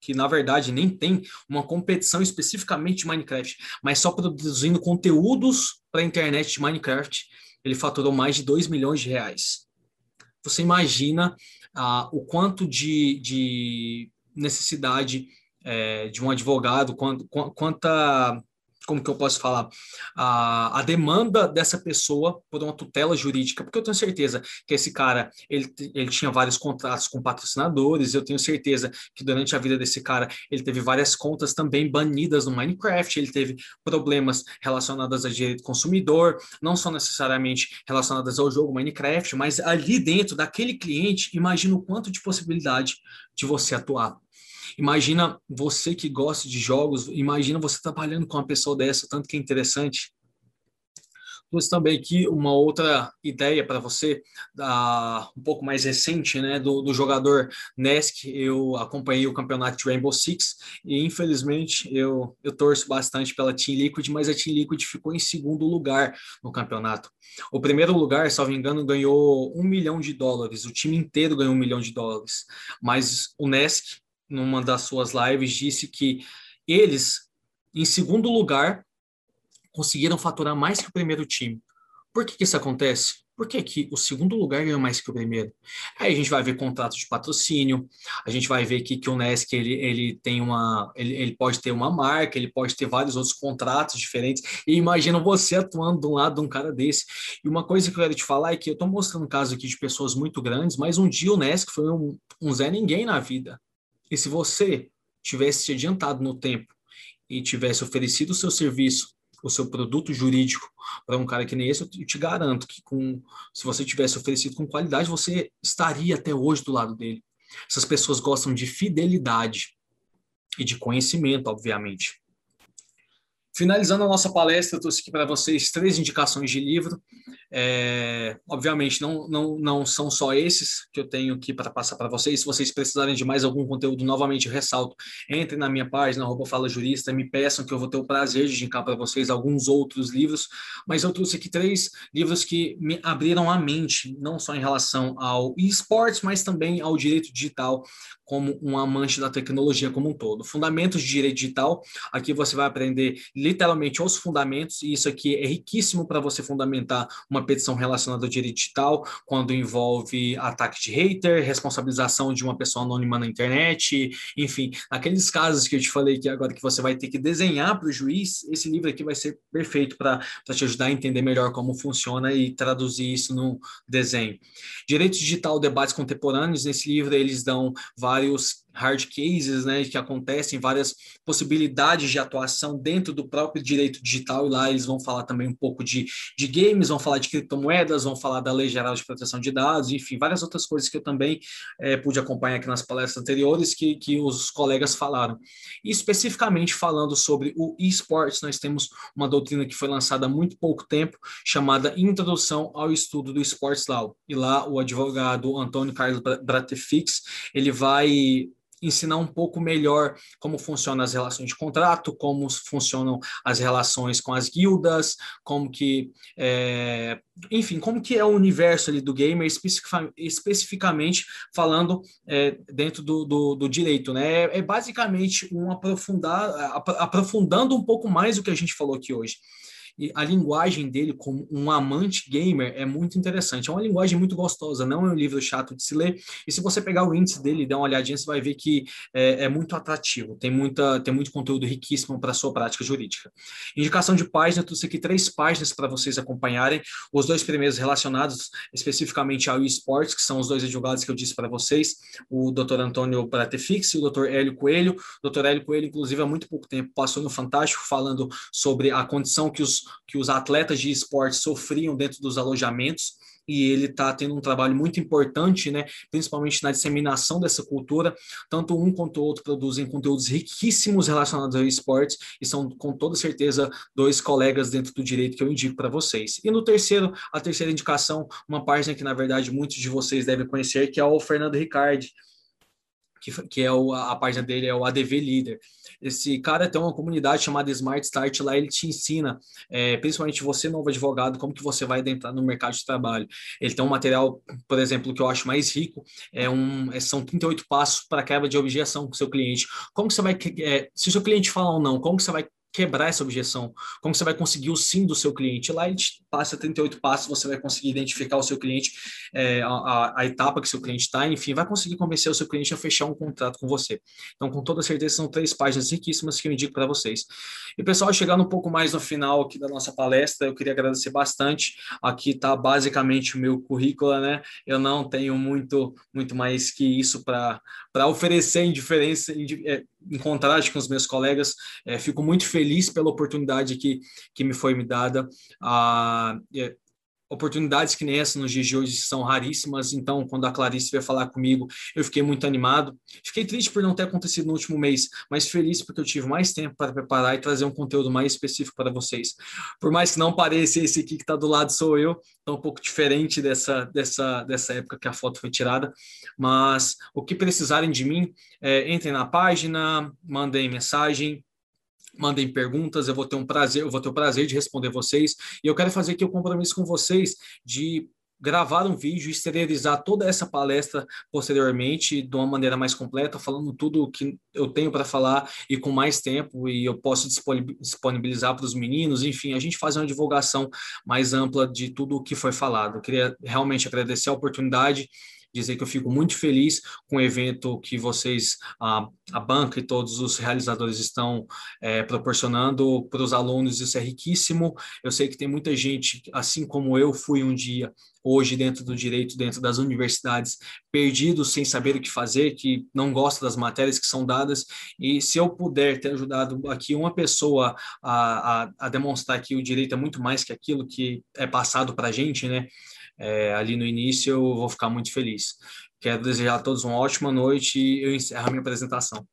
que na verdade nem tem uma competição especificamente de Minecraft, mas só produzindo conteúdos para a internet de Minecraft, ele faturou mais de 2 milhões de reais. Você imagina ah, o quanto de, de necessidade é, de um advogado, quanto, quanta como que eu posso falar, a, a demanda dessa pessoa por uma tutela jurídica, porque eu tenho certeza que esse cara, ele, ele tinha vários contratos com patrocinadores, eu tenho certeza que durante a vida desse cara, ele teve várias contas também banidas no Minecraft, ele teve problemas relacionados a direito do consumidor, não só necessariamente relacionadas ao jogo Minecraft, mas ali dentro daquele cliente, imagina o quanto de possibilidade de você atuar. Imagina você que gosta de jogos, imagina você trabalhando com uma pessoa dessa, tanto que é interessante. Trouxe também aqui uma outra ideia para você, da, um pouco mais recente, né, do, do jogador Nesk. Eu acompanhei o campeonato de Rainbow Six e, infelizmente, eu, eu torço bastante pela Team Liquid, mas a Team Liquid ficou em segundo lugar no campeonato. O primeiro lugar, me engano, ganhou um milhão de dólares, o time inteiro ganhou um milhão de dólares, mas o Nesk numa das suas lives, disse que eles, em segundo lugar, conseguiram faturar mais que o primeiro time. Por que, que isso acontece? Porque que o segundo lugar ganhou mais que o primeiro. Aí a gente vai ver contrato de patrocínio, a gente vai ver que, que o Nesc ele, ele tem uma. Ele, ele pode ter uma marca, ele pode ter vários outros contratos diferentes. E imagina você atuando do lado de um cara desse. E uma coisa que eu quero te falar é que eu estou mostrando um caso aqui de pessoas muito grandes, mas um dia o Nesc foi um, um Zé Ninguém na vida. E se você tivesse te adiantado no tempo e tivesse oferecido o seu serviço, o seu produto jurídico para um cara que nem esse, eu te garanto que com, se você tivesse oferecido com qualidade, você estaria até hoje do lado dele. Essas pessoas gostam de fidelidade e de conhecimento, obviamente. Finalizando a nossa palestra, trouxe aqui para vocês três indicações de livro. É, obviamente, não, não, não são só esses que eu tenho aqui para passar para vocês. Se vocês precisarem de mais algum conteúdo, novamente ressalto, entrem na minha página, arroba Fala Jurista, me peçam que eu vou ter o prazer de indicar para vocês alguns outros livros. Mas eu trouxe aqui três livros que me abriram a mente, não só em relação ao esportes, mas também ao direito digital, como um amante da tecnologia como um todo. Fundamentos de direito digital, aqui você vai aprender literalmente os fundamentos, e isso aqui é riquíssimo para você fundamentar uma petição relacionada ao direito digital, quando envolve ataque de hater, responsabilização de uma pessoa anônima na internet, enfim, aqueles casos que eu te falei que agora que você vai ter que desenhar para o juiz, esse livro aqui vai ser perfeito para te ajudar a entender melhor como funciona e traduzir isso no desenho. Direito digital, debates contemporâneos, nesse livro eles dão vários hard cases, né, que acontecem, várias possibilidades de atuação dentro do próprio direito digital, e lá eles vão falar também um pouco de, de games, vão falar de criptomoedas, vão falar da Lei Geral de Proteção de Dados, enfim, várias outras coisas que eu também é, pude acompanhar aqui nas palestras anteriores que, que os colegas falaram. E especificamente falando sobre o esportes, nós temos uma doutrina que foi lançada há muito pouco tempo, chamada Introdução ao Estudo do Sports Law, e lá o advogado Antônio Carlos Bratefix, ele vai ensinar um pouco melhor como funcionam as relações de contrato, como funcionam as relações com as guildas, como que, é, enfim, como que é o universo ali do gamer, especificamente falando é, dentro do, do, do, direito, né? É, é basicamente um aprofundar, aprofundando um pouco mais o que a gente falou aqui hoje. E a linguagem dele como um amante gamer é muito interessante. É uma linguagem muito gostosa, não é um livro chato de se ler. E se você pegar o índice dele e dar uma olhadinha, você vai ver que é, é muito atrativo. Tem, muita, tem muito conteúdo riquíssimo para a sua prática jurídica. Indicação de página, trouxe aqui três páginas para vocês acompanharem. Os dois primeiros relacionados especificamente ao esportes, que são os dois advogados que eu disse para vocês, o Dr. Antônio Bratefix e o Dr. Hélio Coelho. O Dr. Hélio Coelho, inclusive, há muito pouco tempo passou no Fantástico falando sobre a condição que os, que os atletas de esporte sofriam dentro dos alojamentos e ele está tendo um trabalho muito importante, né, principalmente na disseminação dessa cultura. Tanto um quanto o outro produzem conteúdos riquíssimos relacionados ao esportes e são, com toda certeza, dois colegas dentro do direito que eu indico para vocês. E no terceiro, a terceira indicação, uma página que, na verdade, muitos de vocês devem conhecer, que é o Fernando Ricardi, que, que é o, a página dele é o ADV Líder. Esse cara tem uma comunidade chamada Smart Start, lá ele te ensina, é, principalmente você, novo advogado, como que você vai entrar no mercado de trabalho. Ele tem um material, por exemplo, que eu acho mais rico, é um, é, são 38 passos para quebra de objeção com seu cliente. Como que você vai, é, se seu cliente falar ou não, como que você vai quebrar essa objeção? Como você vai conseguir o sim do seu cliente? Lá ele te passa 38 passos, você vai conseguir identificar o seu cliente, é, a, a, etapa que seu cliente está, enfim, vai conseguir convencer o seu cliente a fechar um contrato com você. Então, com toda certeza, são três páginas riquíssimas que eu indico para vocês. E, pessoal, chegando um pouco mais no final aqui da nossa palestra, eu queria agradecer bastante. Aqui está basicamente o meu currículo, né? Eu não tenho muito, muito mais que isso para oferecer em diferença, em, é, em contraste com os meus colegas. É, fico muito feliz pela oportunidade que, que me foi me dada. Ah, é, oportunidades que nem essa nos dias de hoje são raríssimas, então quando a Clarice veio falar comigo, eu fiquei muito animado. Fiquei triste por não ter acontecido no último mês, mas feliz porque eu tive mais tempo para preparar e trazer um conteúdo mais específico para vocês. Por mais que não pareça, esse aqui que está do lado sou eu, então um pouco diferente dessa, dessa, dessa época que a foto foi tirada, mas o que precisarem de mim, é, entrem na página, mandem mensagem, mandem perguntas, eu vou ter um prazer, eu vou ter o prazer de responder vocês. E eu quero fazer aqui o um compromisso com vocês de gravar um vídeo, exteriorizar toda essa palestra posteriormente de uma maneira mais completa, falando tudo o que eu tenho para falar e com mais tempo e eu posso disponibilizar para os meninos, enfim, a gente fazer uma divulgação mais ampla de tudo o que foi falado. Eu queria realmente agradecer a oportunidade dizer que eu fico muito feliz com o evento que vocês, a, a banca e todos os realizadores estão é, proporcionando para os alunos, isso é riquíssimo. Eu sei que tem muita gente, assim como eu fui um dia, hoje dentro do direito, dentro das universidades, perdidos sem saber o que fazer, que não gosta das matérias que são dadas, e se eu puder ter ajudado aqui uma pessoa a, a, a demonstrar que o direito é muito mais que aquilo que é passado para a gente, né? É, ali no início, eu vou ficar muito feliz. Quero desejar a todos uma ótima noite e eu encerro a minha apresentação.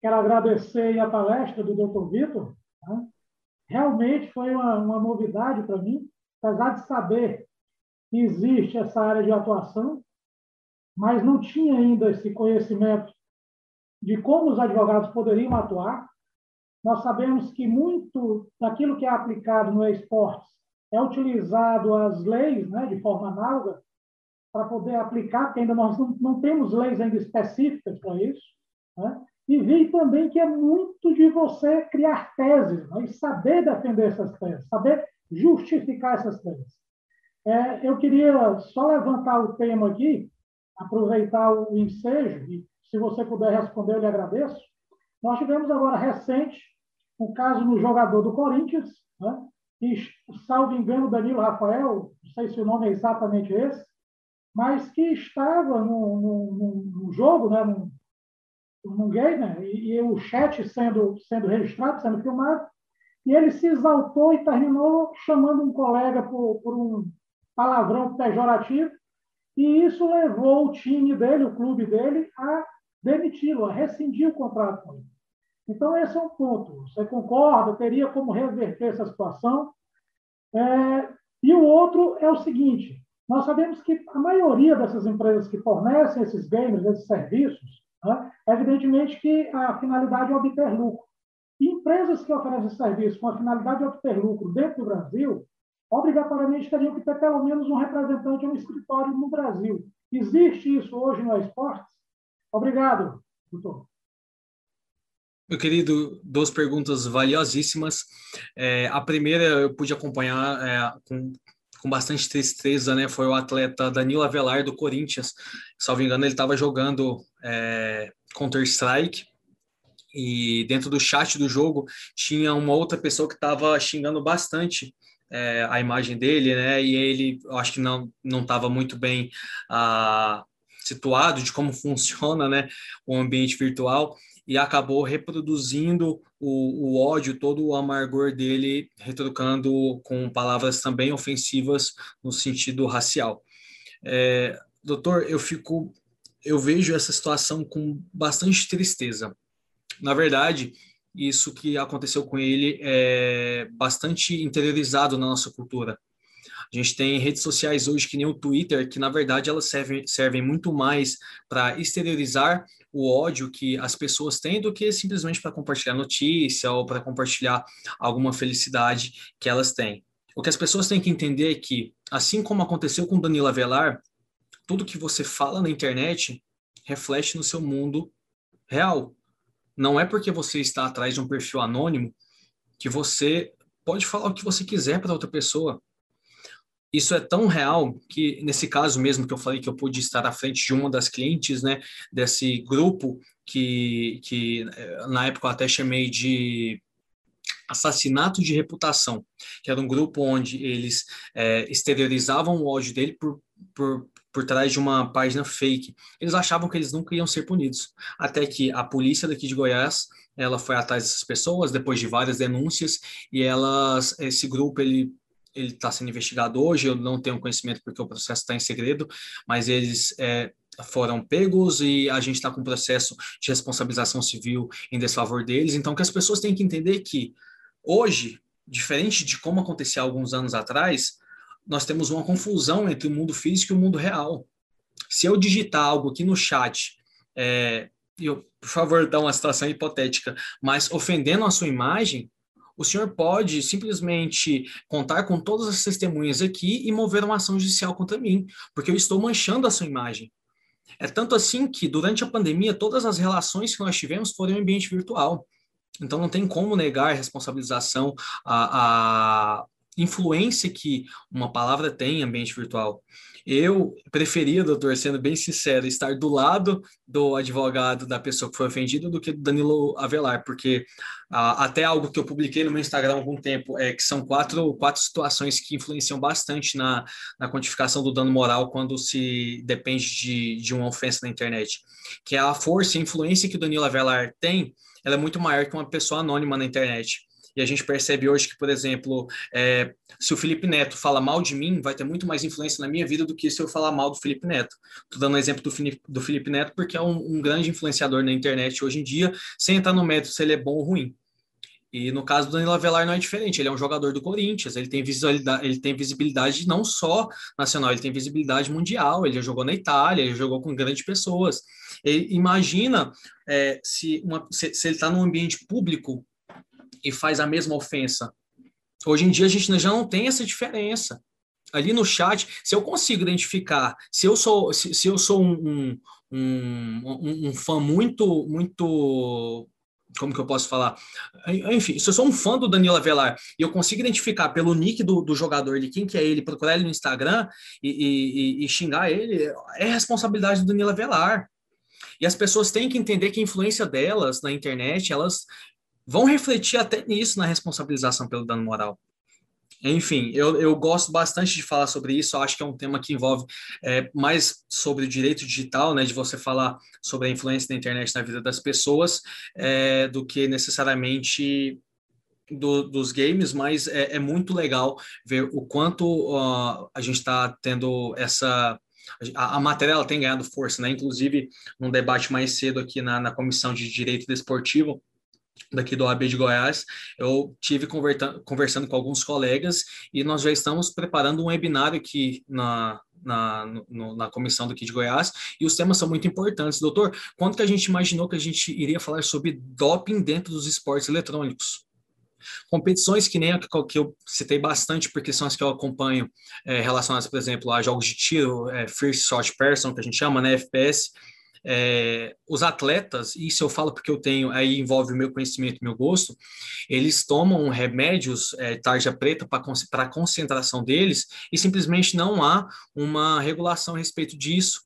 Quero agradecer a palestra do Dr. Vitor. Né? Realmente foi uma, uma novidade para mim, apesar de saber que existe essa área de atuação, mas não tinha ainda esse conhecimento de como os advogados poderiam atuar. Nós sabemos que muito daquilo que é aplicado no esportes é utilizado as leis né, de forma análoga para poder aplicar, porque ainda nós não, não temos leis ainda específicas para isso. Né? E vi também que é muito de você criar teses né? e saber defender essas teses, saber justificar essas teses. É, eu queria só levantar o tema aqui, aproveitar o ensejo, e se você puder responder, eu lhe agradeço. Nós tivemos agora recente um caso no jogador do Corinthians, né? e, salvo engano, Danilo Rafael, não sei se o nome é exatamente esse, mas que estava no jogo, né, num, num game, né, e, e, o chat sendo, sendo registrado, sendo filmado, e ele se exaltou e terminou chamando um colega por, por um palavrão pejorativo, e isso levou o time dele, o clube dele, a demiti-lo, a rescindir o contrato. Então, esse é um ponto. Você concorda? Teria como reverter essa situação? É, e o outro é o seguinte: nós sabemos que a maioria dessas empresas que fornecem esses games, esses serviços, né, evidentemente que a finalidade é obter lucro. E empresas que oferecem serviços com a finalidade de obter lucro dentro do Brasil, obrigatoriamente teriam que ter pelo menos um representante, um escritório no Brasil. Existe isso hoje no esportes? Obrigado. doutor. Meu querido, duas perguntas valiosíssimas. É, a primeira eu pude acompanhar é, com, com bastante tristeza, né? Foi o atleta Danilo Avelar do Corinthians. Salvo engano, ele estava jogando é, Counter-Strike e dentro do chat do jogo tinha uma outra pessoa que estava xingando bastante é, a imagem dele, né? E ele, acho que não não estava muito bem ah, situado de como funciona, né? O ambiente virtual e acabou reproduzindo o, o ódio, todo o amargor dele, retrucando com palavras também ofensivas no sentido racial. É, doutor, eu fico, eu vejo essa situação com bastante tristeza. Na verdade, isso que aconteceu com ele é bastante interiorizado na nossa cultura. A gente tem redes sociais hoje que nem o Twitter, que na verdade elas servem, servem muito mais para exteriorizar o ódio que as pessoas têm do que simplesmente para compartilhar notícia ou para compartilhar alguma felicidade que elas têm. O que as pessoas têm que entender é que, assim como aconteceu com Danilo Avelar, tudo que você fala na internet reflete no seu mundo real. Não é porque você está atrás de um perfil anônimo que você pode falar o que você quiser para outra pessoa isso é tão real que, nesse caso mesmo que eu falei que eu pude estar à frente de uma das clientes, né, desse grupo que, que eh, na época eu até chamei de assassinato de reputação, que era um grupo onde eles é, exteriorizavam o ódio dele por, por, por trás de uma página fake. Eles achavam que eles nunca iam ser punidos, até que a polícia daqui de Goiás ela foi atrás dessas pessoas depois de várias denúncias e elas esse grupo ele ele está sendo investigado hoje, eu não tenho conhecimento porque o processo está em segredo, mas eles é, foram pegos e a gente está com processo de responsabilização civil em desfavor deles. Então, que as pessoas têm que entender que hoje, diferente de como acontecia alguns anos atrás, nós temos uma confusão entre o mundo físico e o mundo real. Se eu digitar algo aqui no chat, é, eu, por favor, dá uma situação hipotética, mas ofendendo a sua imagem, o senhor pode simplesmente contar com todas as testemunhas aqui e mover uma ação judicial contra mim, porque eu estou manchando a sua imagem. É tanto assim que, durante a pandemia, todas as relações que nós tivemos foram em ambiente virtual. Então, não tem como negar a responsabilização, a, a influência que uma palavra tem em ambiente virtual. Eu preferia, doutor, sendo bem sincero, estar do lado do advogado da pessoa que foi ofendida do que do Danilo Avelar, porque ah, até algo que eu publiquei no meu Instagram há algum tempo é que são quatro, quatro situações que influenciam bastante na, na quantificação do dano moral quando se depende de, de uma ofensa na internet, que é a força e influência que o Danilo Avelar tem, ela é muito maior que uma pessoa anônima na internet. E a gente percebe hoje que, por exemplo, é, se o Felipe Neto fala mal de mim, vai ter muito mais influência na minha vida do que se eu falar mal do Felipe Neto. Estou dando um exemplo do, Felipe, do Felipe Neto porque é um, um grande influenciador na internet hoje em dia, sem entrar no método se ele é bom ou ruim. E no caso do Danilo Avelar não é diferente, ele é um jogador do Corinthians, ele tem visibilidade, ele tem visibilidade não só nacional, ele tem visibilidade mundial, ele já jogou na Itália, ele jogou com grandes pessoas. Imagina é, se, uma, se, se ele está num ambiente público e faz a mesma ofensa. Hoje em dia a gente já não tem essa diferença. Ali no chat, se eu consigo identificar, se eu sou, se, se eu sou um, um, um, um fã muito, muito como que eu posso falar? Enfim, se eu sou um fã do Danilo Avelar e eu consigo identificar pelo nick do, do jogador, de quem que é ele, procurar ele no Instagram e, e, e, xingar ele, é responsabilidade do Danilo Avelar. E as pessoas têm que entender que a influência delas na internet, elas vão refletir até nisso na responsabilização pelo dano moral. Enfim, eu, eu gosto bastante de falar sobre isso, acho que é um tema que envolve é, mais sobre o direito digital, né, de você falar sobre a influência da internet na vida das pessoas, é, do que necessariamente do, dos games, mas é, é, muito legal ver o quanto uh, a gente está tendo essa. A, a, matéria ela tem ganhado força, né? Inclusive, num debate mais cedo aqui na, na Comissão de Direito Desportivo, daqui do AB de Goiás, eu tive conversando com alguns colegas e nós já estamos preparando um webinário aqui na, na, no, na comissão daqui de Goiás e os temas são muito importantes. Doutor, quanto que a gente imaginou que a gente iria falar sobre doping dentro dos esportes eletrônicos? Competições que nem a que eu citei bastante, porque são as que eu acompanho, é, relacionadas, por exemplo, a jogos de tiro, é, First Shot Person, que a gente chama, né, FPS, é, os atletas, isso eu falo porque eu tenho, aí envolve o meu conhecimento, meu gosto, eles tomam remédios é, tarja preta para concentração deles e simplesmente não há uma regulação a respeito disso.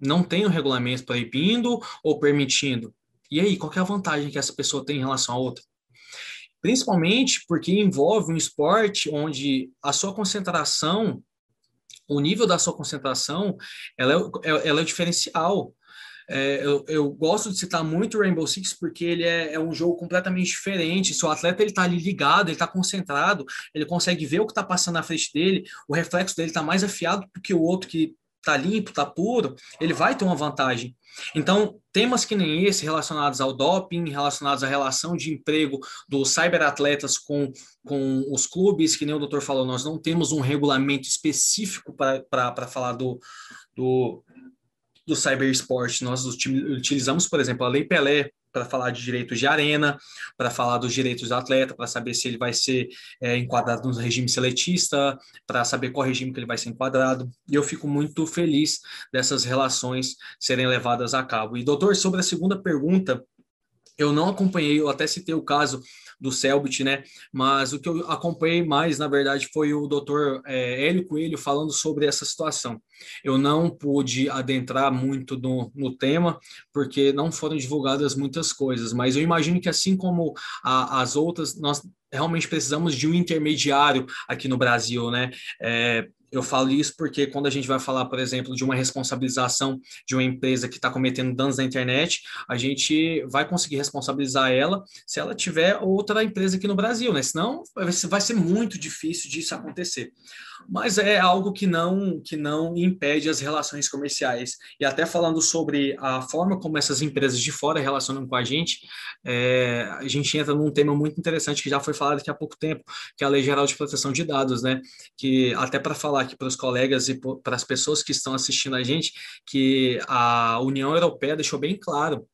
Não tem o um regulamento proibindo ou permitindo. E aí, qual é a vantagem que essa pessoa tem em relação a outra? Principalmente porque envolve um esporte onde a sua concentração, o nível da sua concentração, ela é, é ela é diferencial. É, eu, eu, gosto de citar muito o Rainbow Six porque ele é, é um jogo completamente diferente. Se o atleta ele está ali ligado, ele está concentrado, ele consegue ver o que está passando na frente dele, o reflexo dele está mais afiado do que o outro que está limpo, está puro, ele vai ter uma vantagem. Então, temas que nem esse, relacionados ao doping, relacionados à relação de emprego dos cyberatletas com, com os clubes, que nem o doutor falou, nós não temos um regulamento específico para falar do, do, do cybersport. Nós utilizamos, por exemplo, a Lei Pelé, para falar de direitos de arena, para falar dos direitos do atleta, para saber se ele vai ser é, enquadrado no regime seletista, para saber qual regime que ele vai ser enquadrado. E eu fico muito feliz dessas relações serem levadas a cabo. E, doutor, sobre a segunda pergunta, eu não acompanhei, eu até citei o caso do Selbit, né? Mas o que eu acompanhei mais, na verdade, foi o doutor é, Hélio Coelho falando sobre essa situação. Eu não pude adentrar muito no, no tema, porque não foram divulgadas muitas coisas, mas eu imagino que assim como a, as outras, nós realmente precisamos de um intermediário aqui no Brasil, né? É, eu falo isso porque quando a gente vai falar, por exemplo, de uma responsabilização de uma empresa que está cometendo danos na internet, a gente vai conseguir responsabilizar ela se ela tiver outra empresa aqui no Brasil, né? Senão vai ser muito difícil disso acontecer. Mas é algo que não que não impede as relações comerciais. E até falando sobre a forma como essas empresas de fora relacionam com a gente, é, a gente entra num tema muito interessante que já foi falado aqui há pouco tempo, que é a Lei Geral de Proteção de Dados, né? Que até para falar falar aqui para os colegas e para as pessoas que estão assistindo a gente que a União Europeia deixou bem claro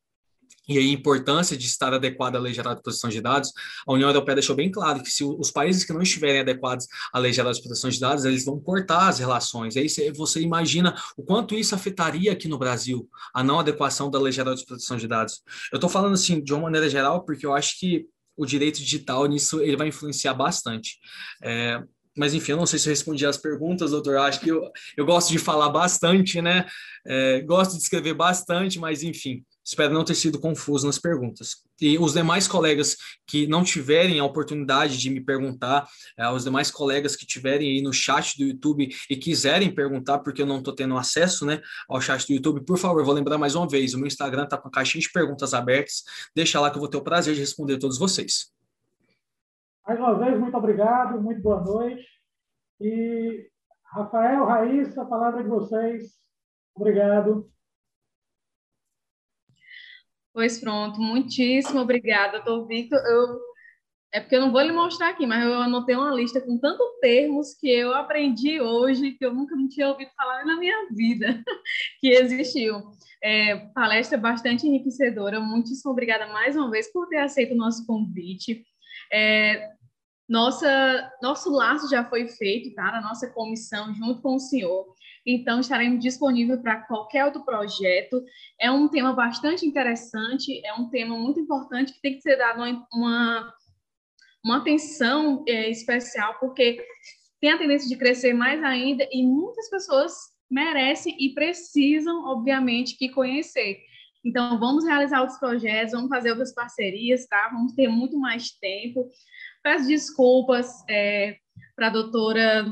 e a importância de estar adequada à Lei Geral de Proteção de Dados, a União Europeia deixou bem claro que se os países que não estiverem adequados à Lei Geral de Proteção de Dados, eles vão cortar as relações. Aí você imagina o quanto isso afetaria aqui no Brasil, a não adequação da Lei Geral de Proteção de Dados. Eu estou falando assim de uma maneira geral porque eu acho que o direito digital nisso ele vai influenciar bastante. É, mas enfim, eu não sei se eu respondi as perguntas, doutor. Acho que eu, eu gosto de falar bastante, né? É, gosto de escrever bastante, mas enfim, espero não ter sido confuso nas perguntas. E os demais colegas que não tiverem a oportunidade de me perguntar, é, os demais colegas que tiverem aí no chat do YouTube e quiserem perguntar, porque eu não estou tendo acesso né, ao chat do YouTube, por favor, vou lembrar mais uma vez: o meu Instagram está com a caixinha de perguntas abertas. Deixa lá que eu vou ter o prazer de responder todos vocês. Mais uma vez, muito obrigado, muito boa noite. E Rafael, Raíssa, a palavra de vocês. Obrigado. Pois pronto, muitíssimo obrigada, doutor Victor. Eu, é porque eu não vou lhe mostrar aqui, mas eu anotei uma lista com tantos termos que eu aprendi hoje, que eu nunca tinha ouvido falar na minha vida, que existiu. É, palestra bastante enriquecedora. Muitíssimo obrigada mais uma vez por ter aceito o nosso convite. É, nossa, nosso laço já foi feito, tá? Na nossa comissão, junto com o senhor. Então, estaremos disponíveis para qualquer outro projeto. É um tema bastante interessante, é um tema muito importante que tem que ser dado uma, uma atenção é, especial, porque tem a tendência de crescer mais ainda e muitas pessoas merecem e precisam, obviamente, que conhecer. Então, vamos realizar outros projetos, vamos fazer outras parcerias, tá? Vamos ter muito mais tempo. Peço desculpas é, para a doutora,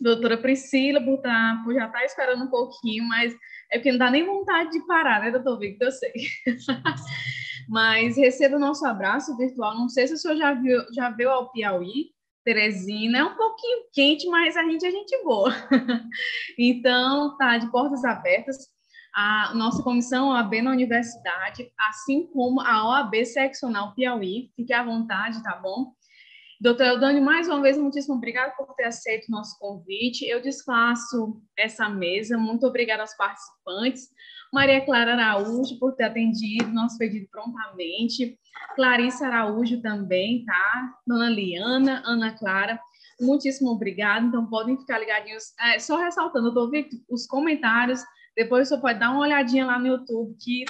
doutora Priscila por, tá, por já estar tá esperando um pouquinho, mas é porque não dá nem vontade de parar, né, doutor Victor? Eu sei. mas receba o nosso abraço virtual. Não sei se o senhor já viu, já viu ao Piauí, Teresina. É um pouquinho quente, mas a gente é gente boa. então, tá de portas abertas a nossa comissão OAB na universidade, assim como a OAB seccional Piauí. Fique à vontade, tá bom? Doutora Eudane, mais uma vez, muitíssimo obrigada por ter aceito o nosso convite. Eu desfaço essa mesa. Muito obrigada aos participantes. Maria Clara Araújo, por ter atendido nosso pedido prontamente. Clarissa Araújo também, tá? Dona Liana, Ana Clara, muitíssimo obrigada. Então, podem ficar ligadinhos. É, só ressaltando, estou vendo os comentários Depois você pode dar uma olhadinha lá no YouTube, que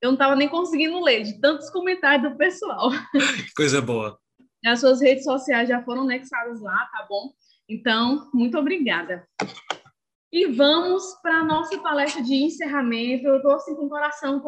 eu não estava nem conseguindo ler, de tantos comentários do pessoal. Coisa boa. As suas redes sociais já foram anexadas lá, tá bom? Então, muito obrigada. E vamos para a nossa palestra de encerramento. Eu estou assim com o coração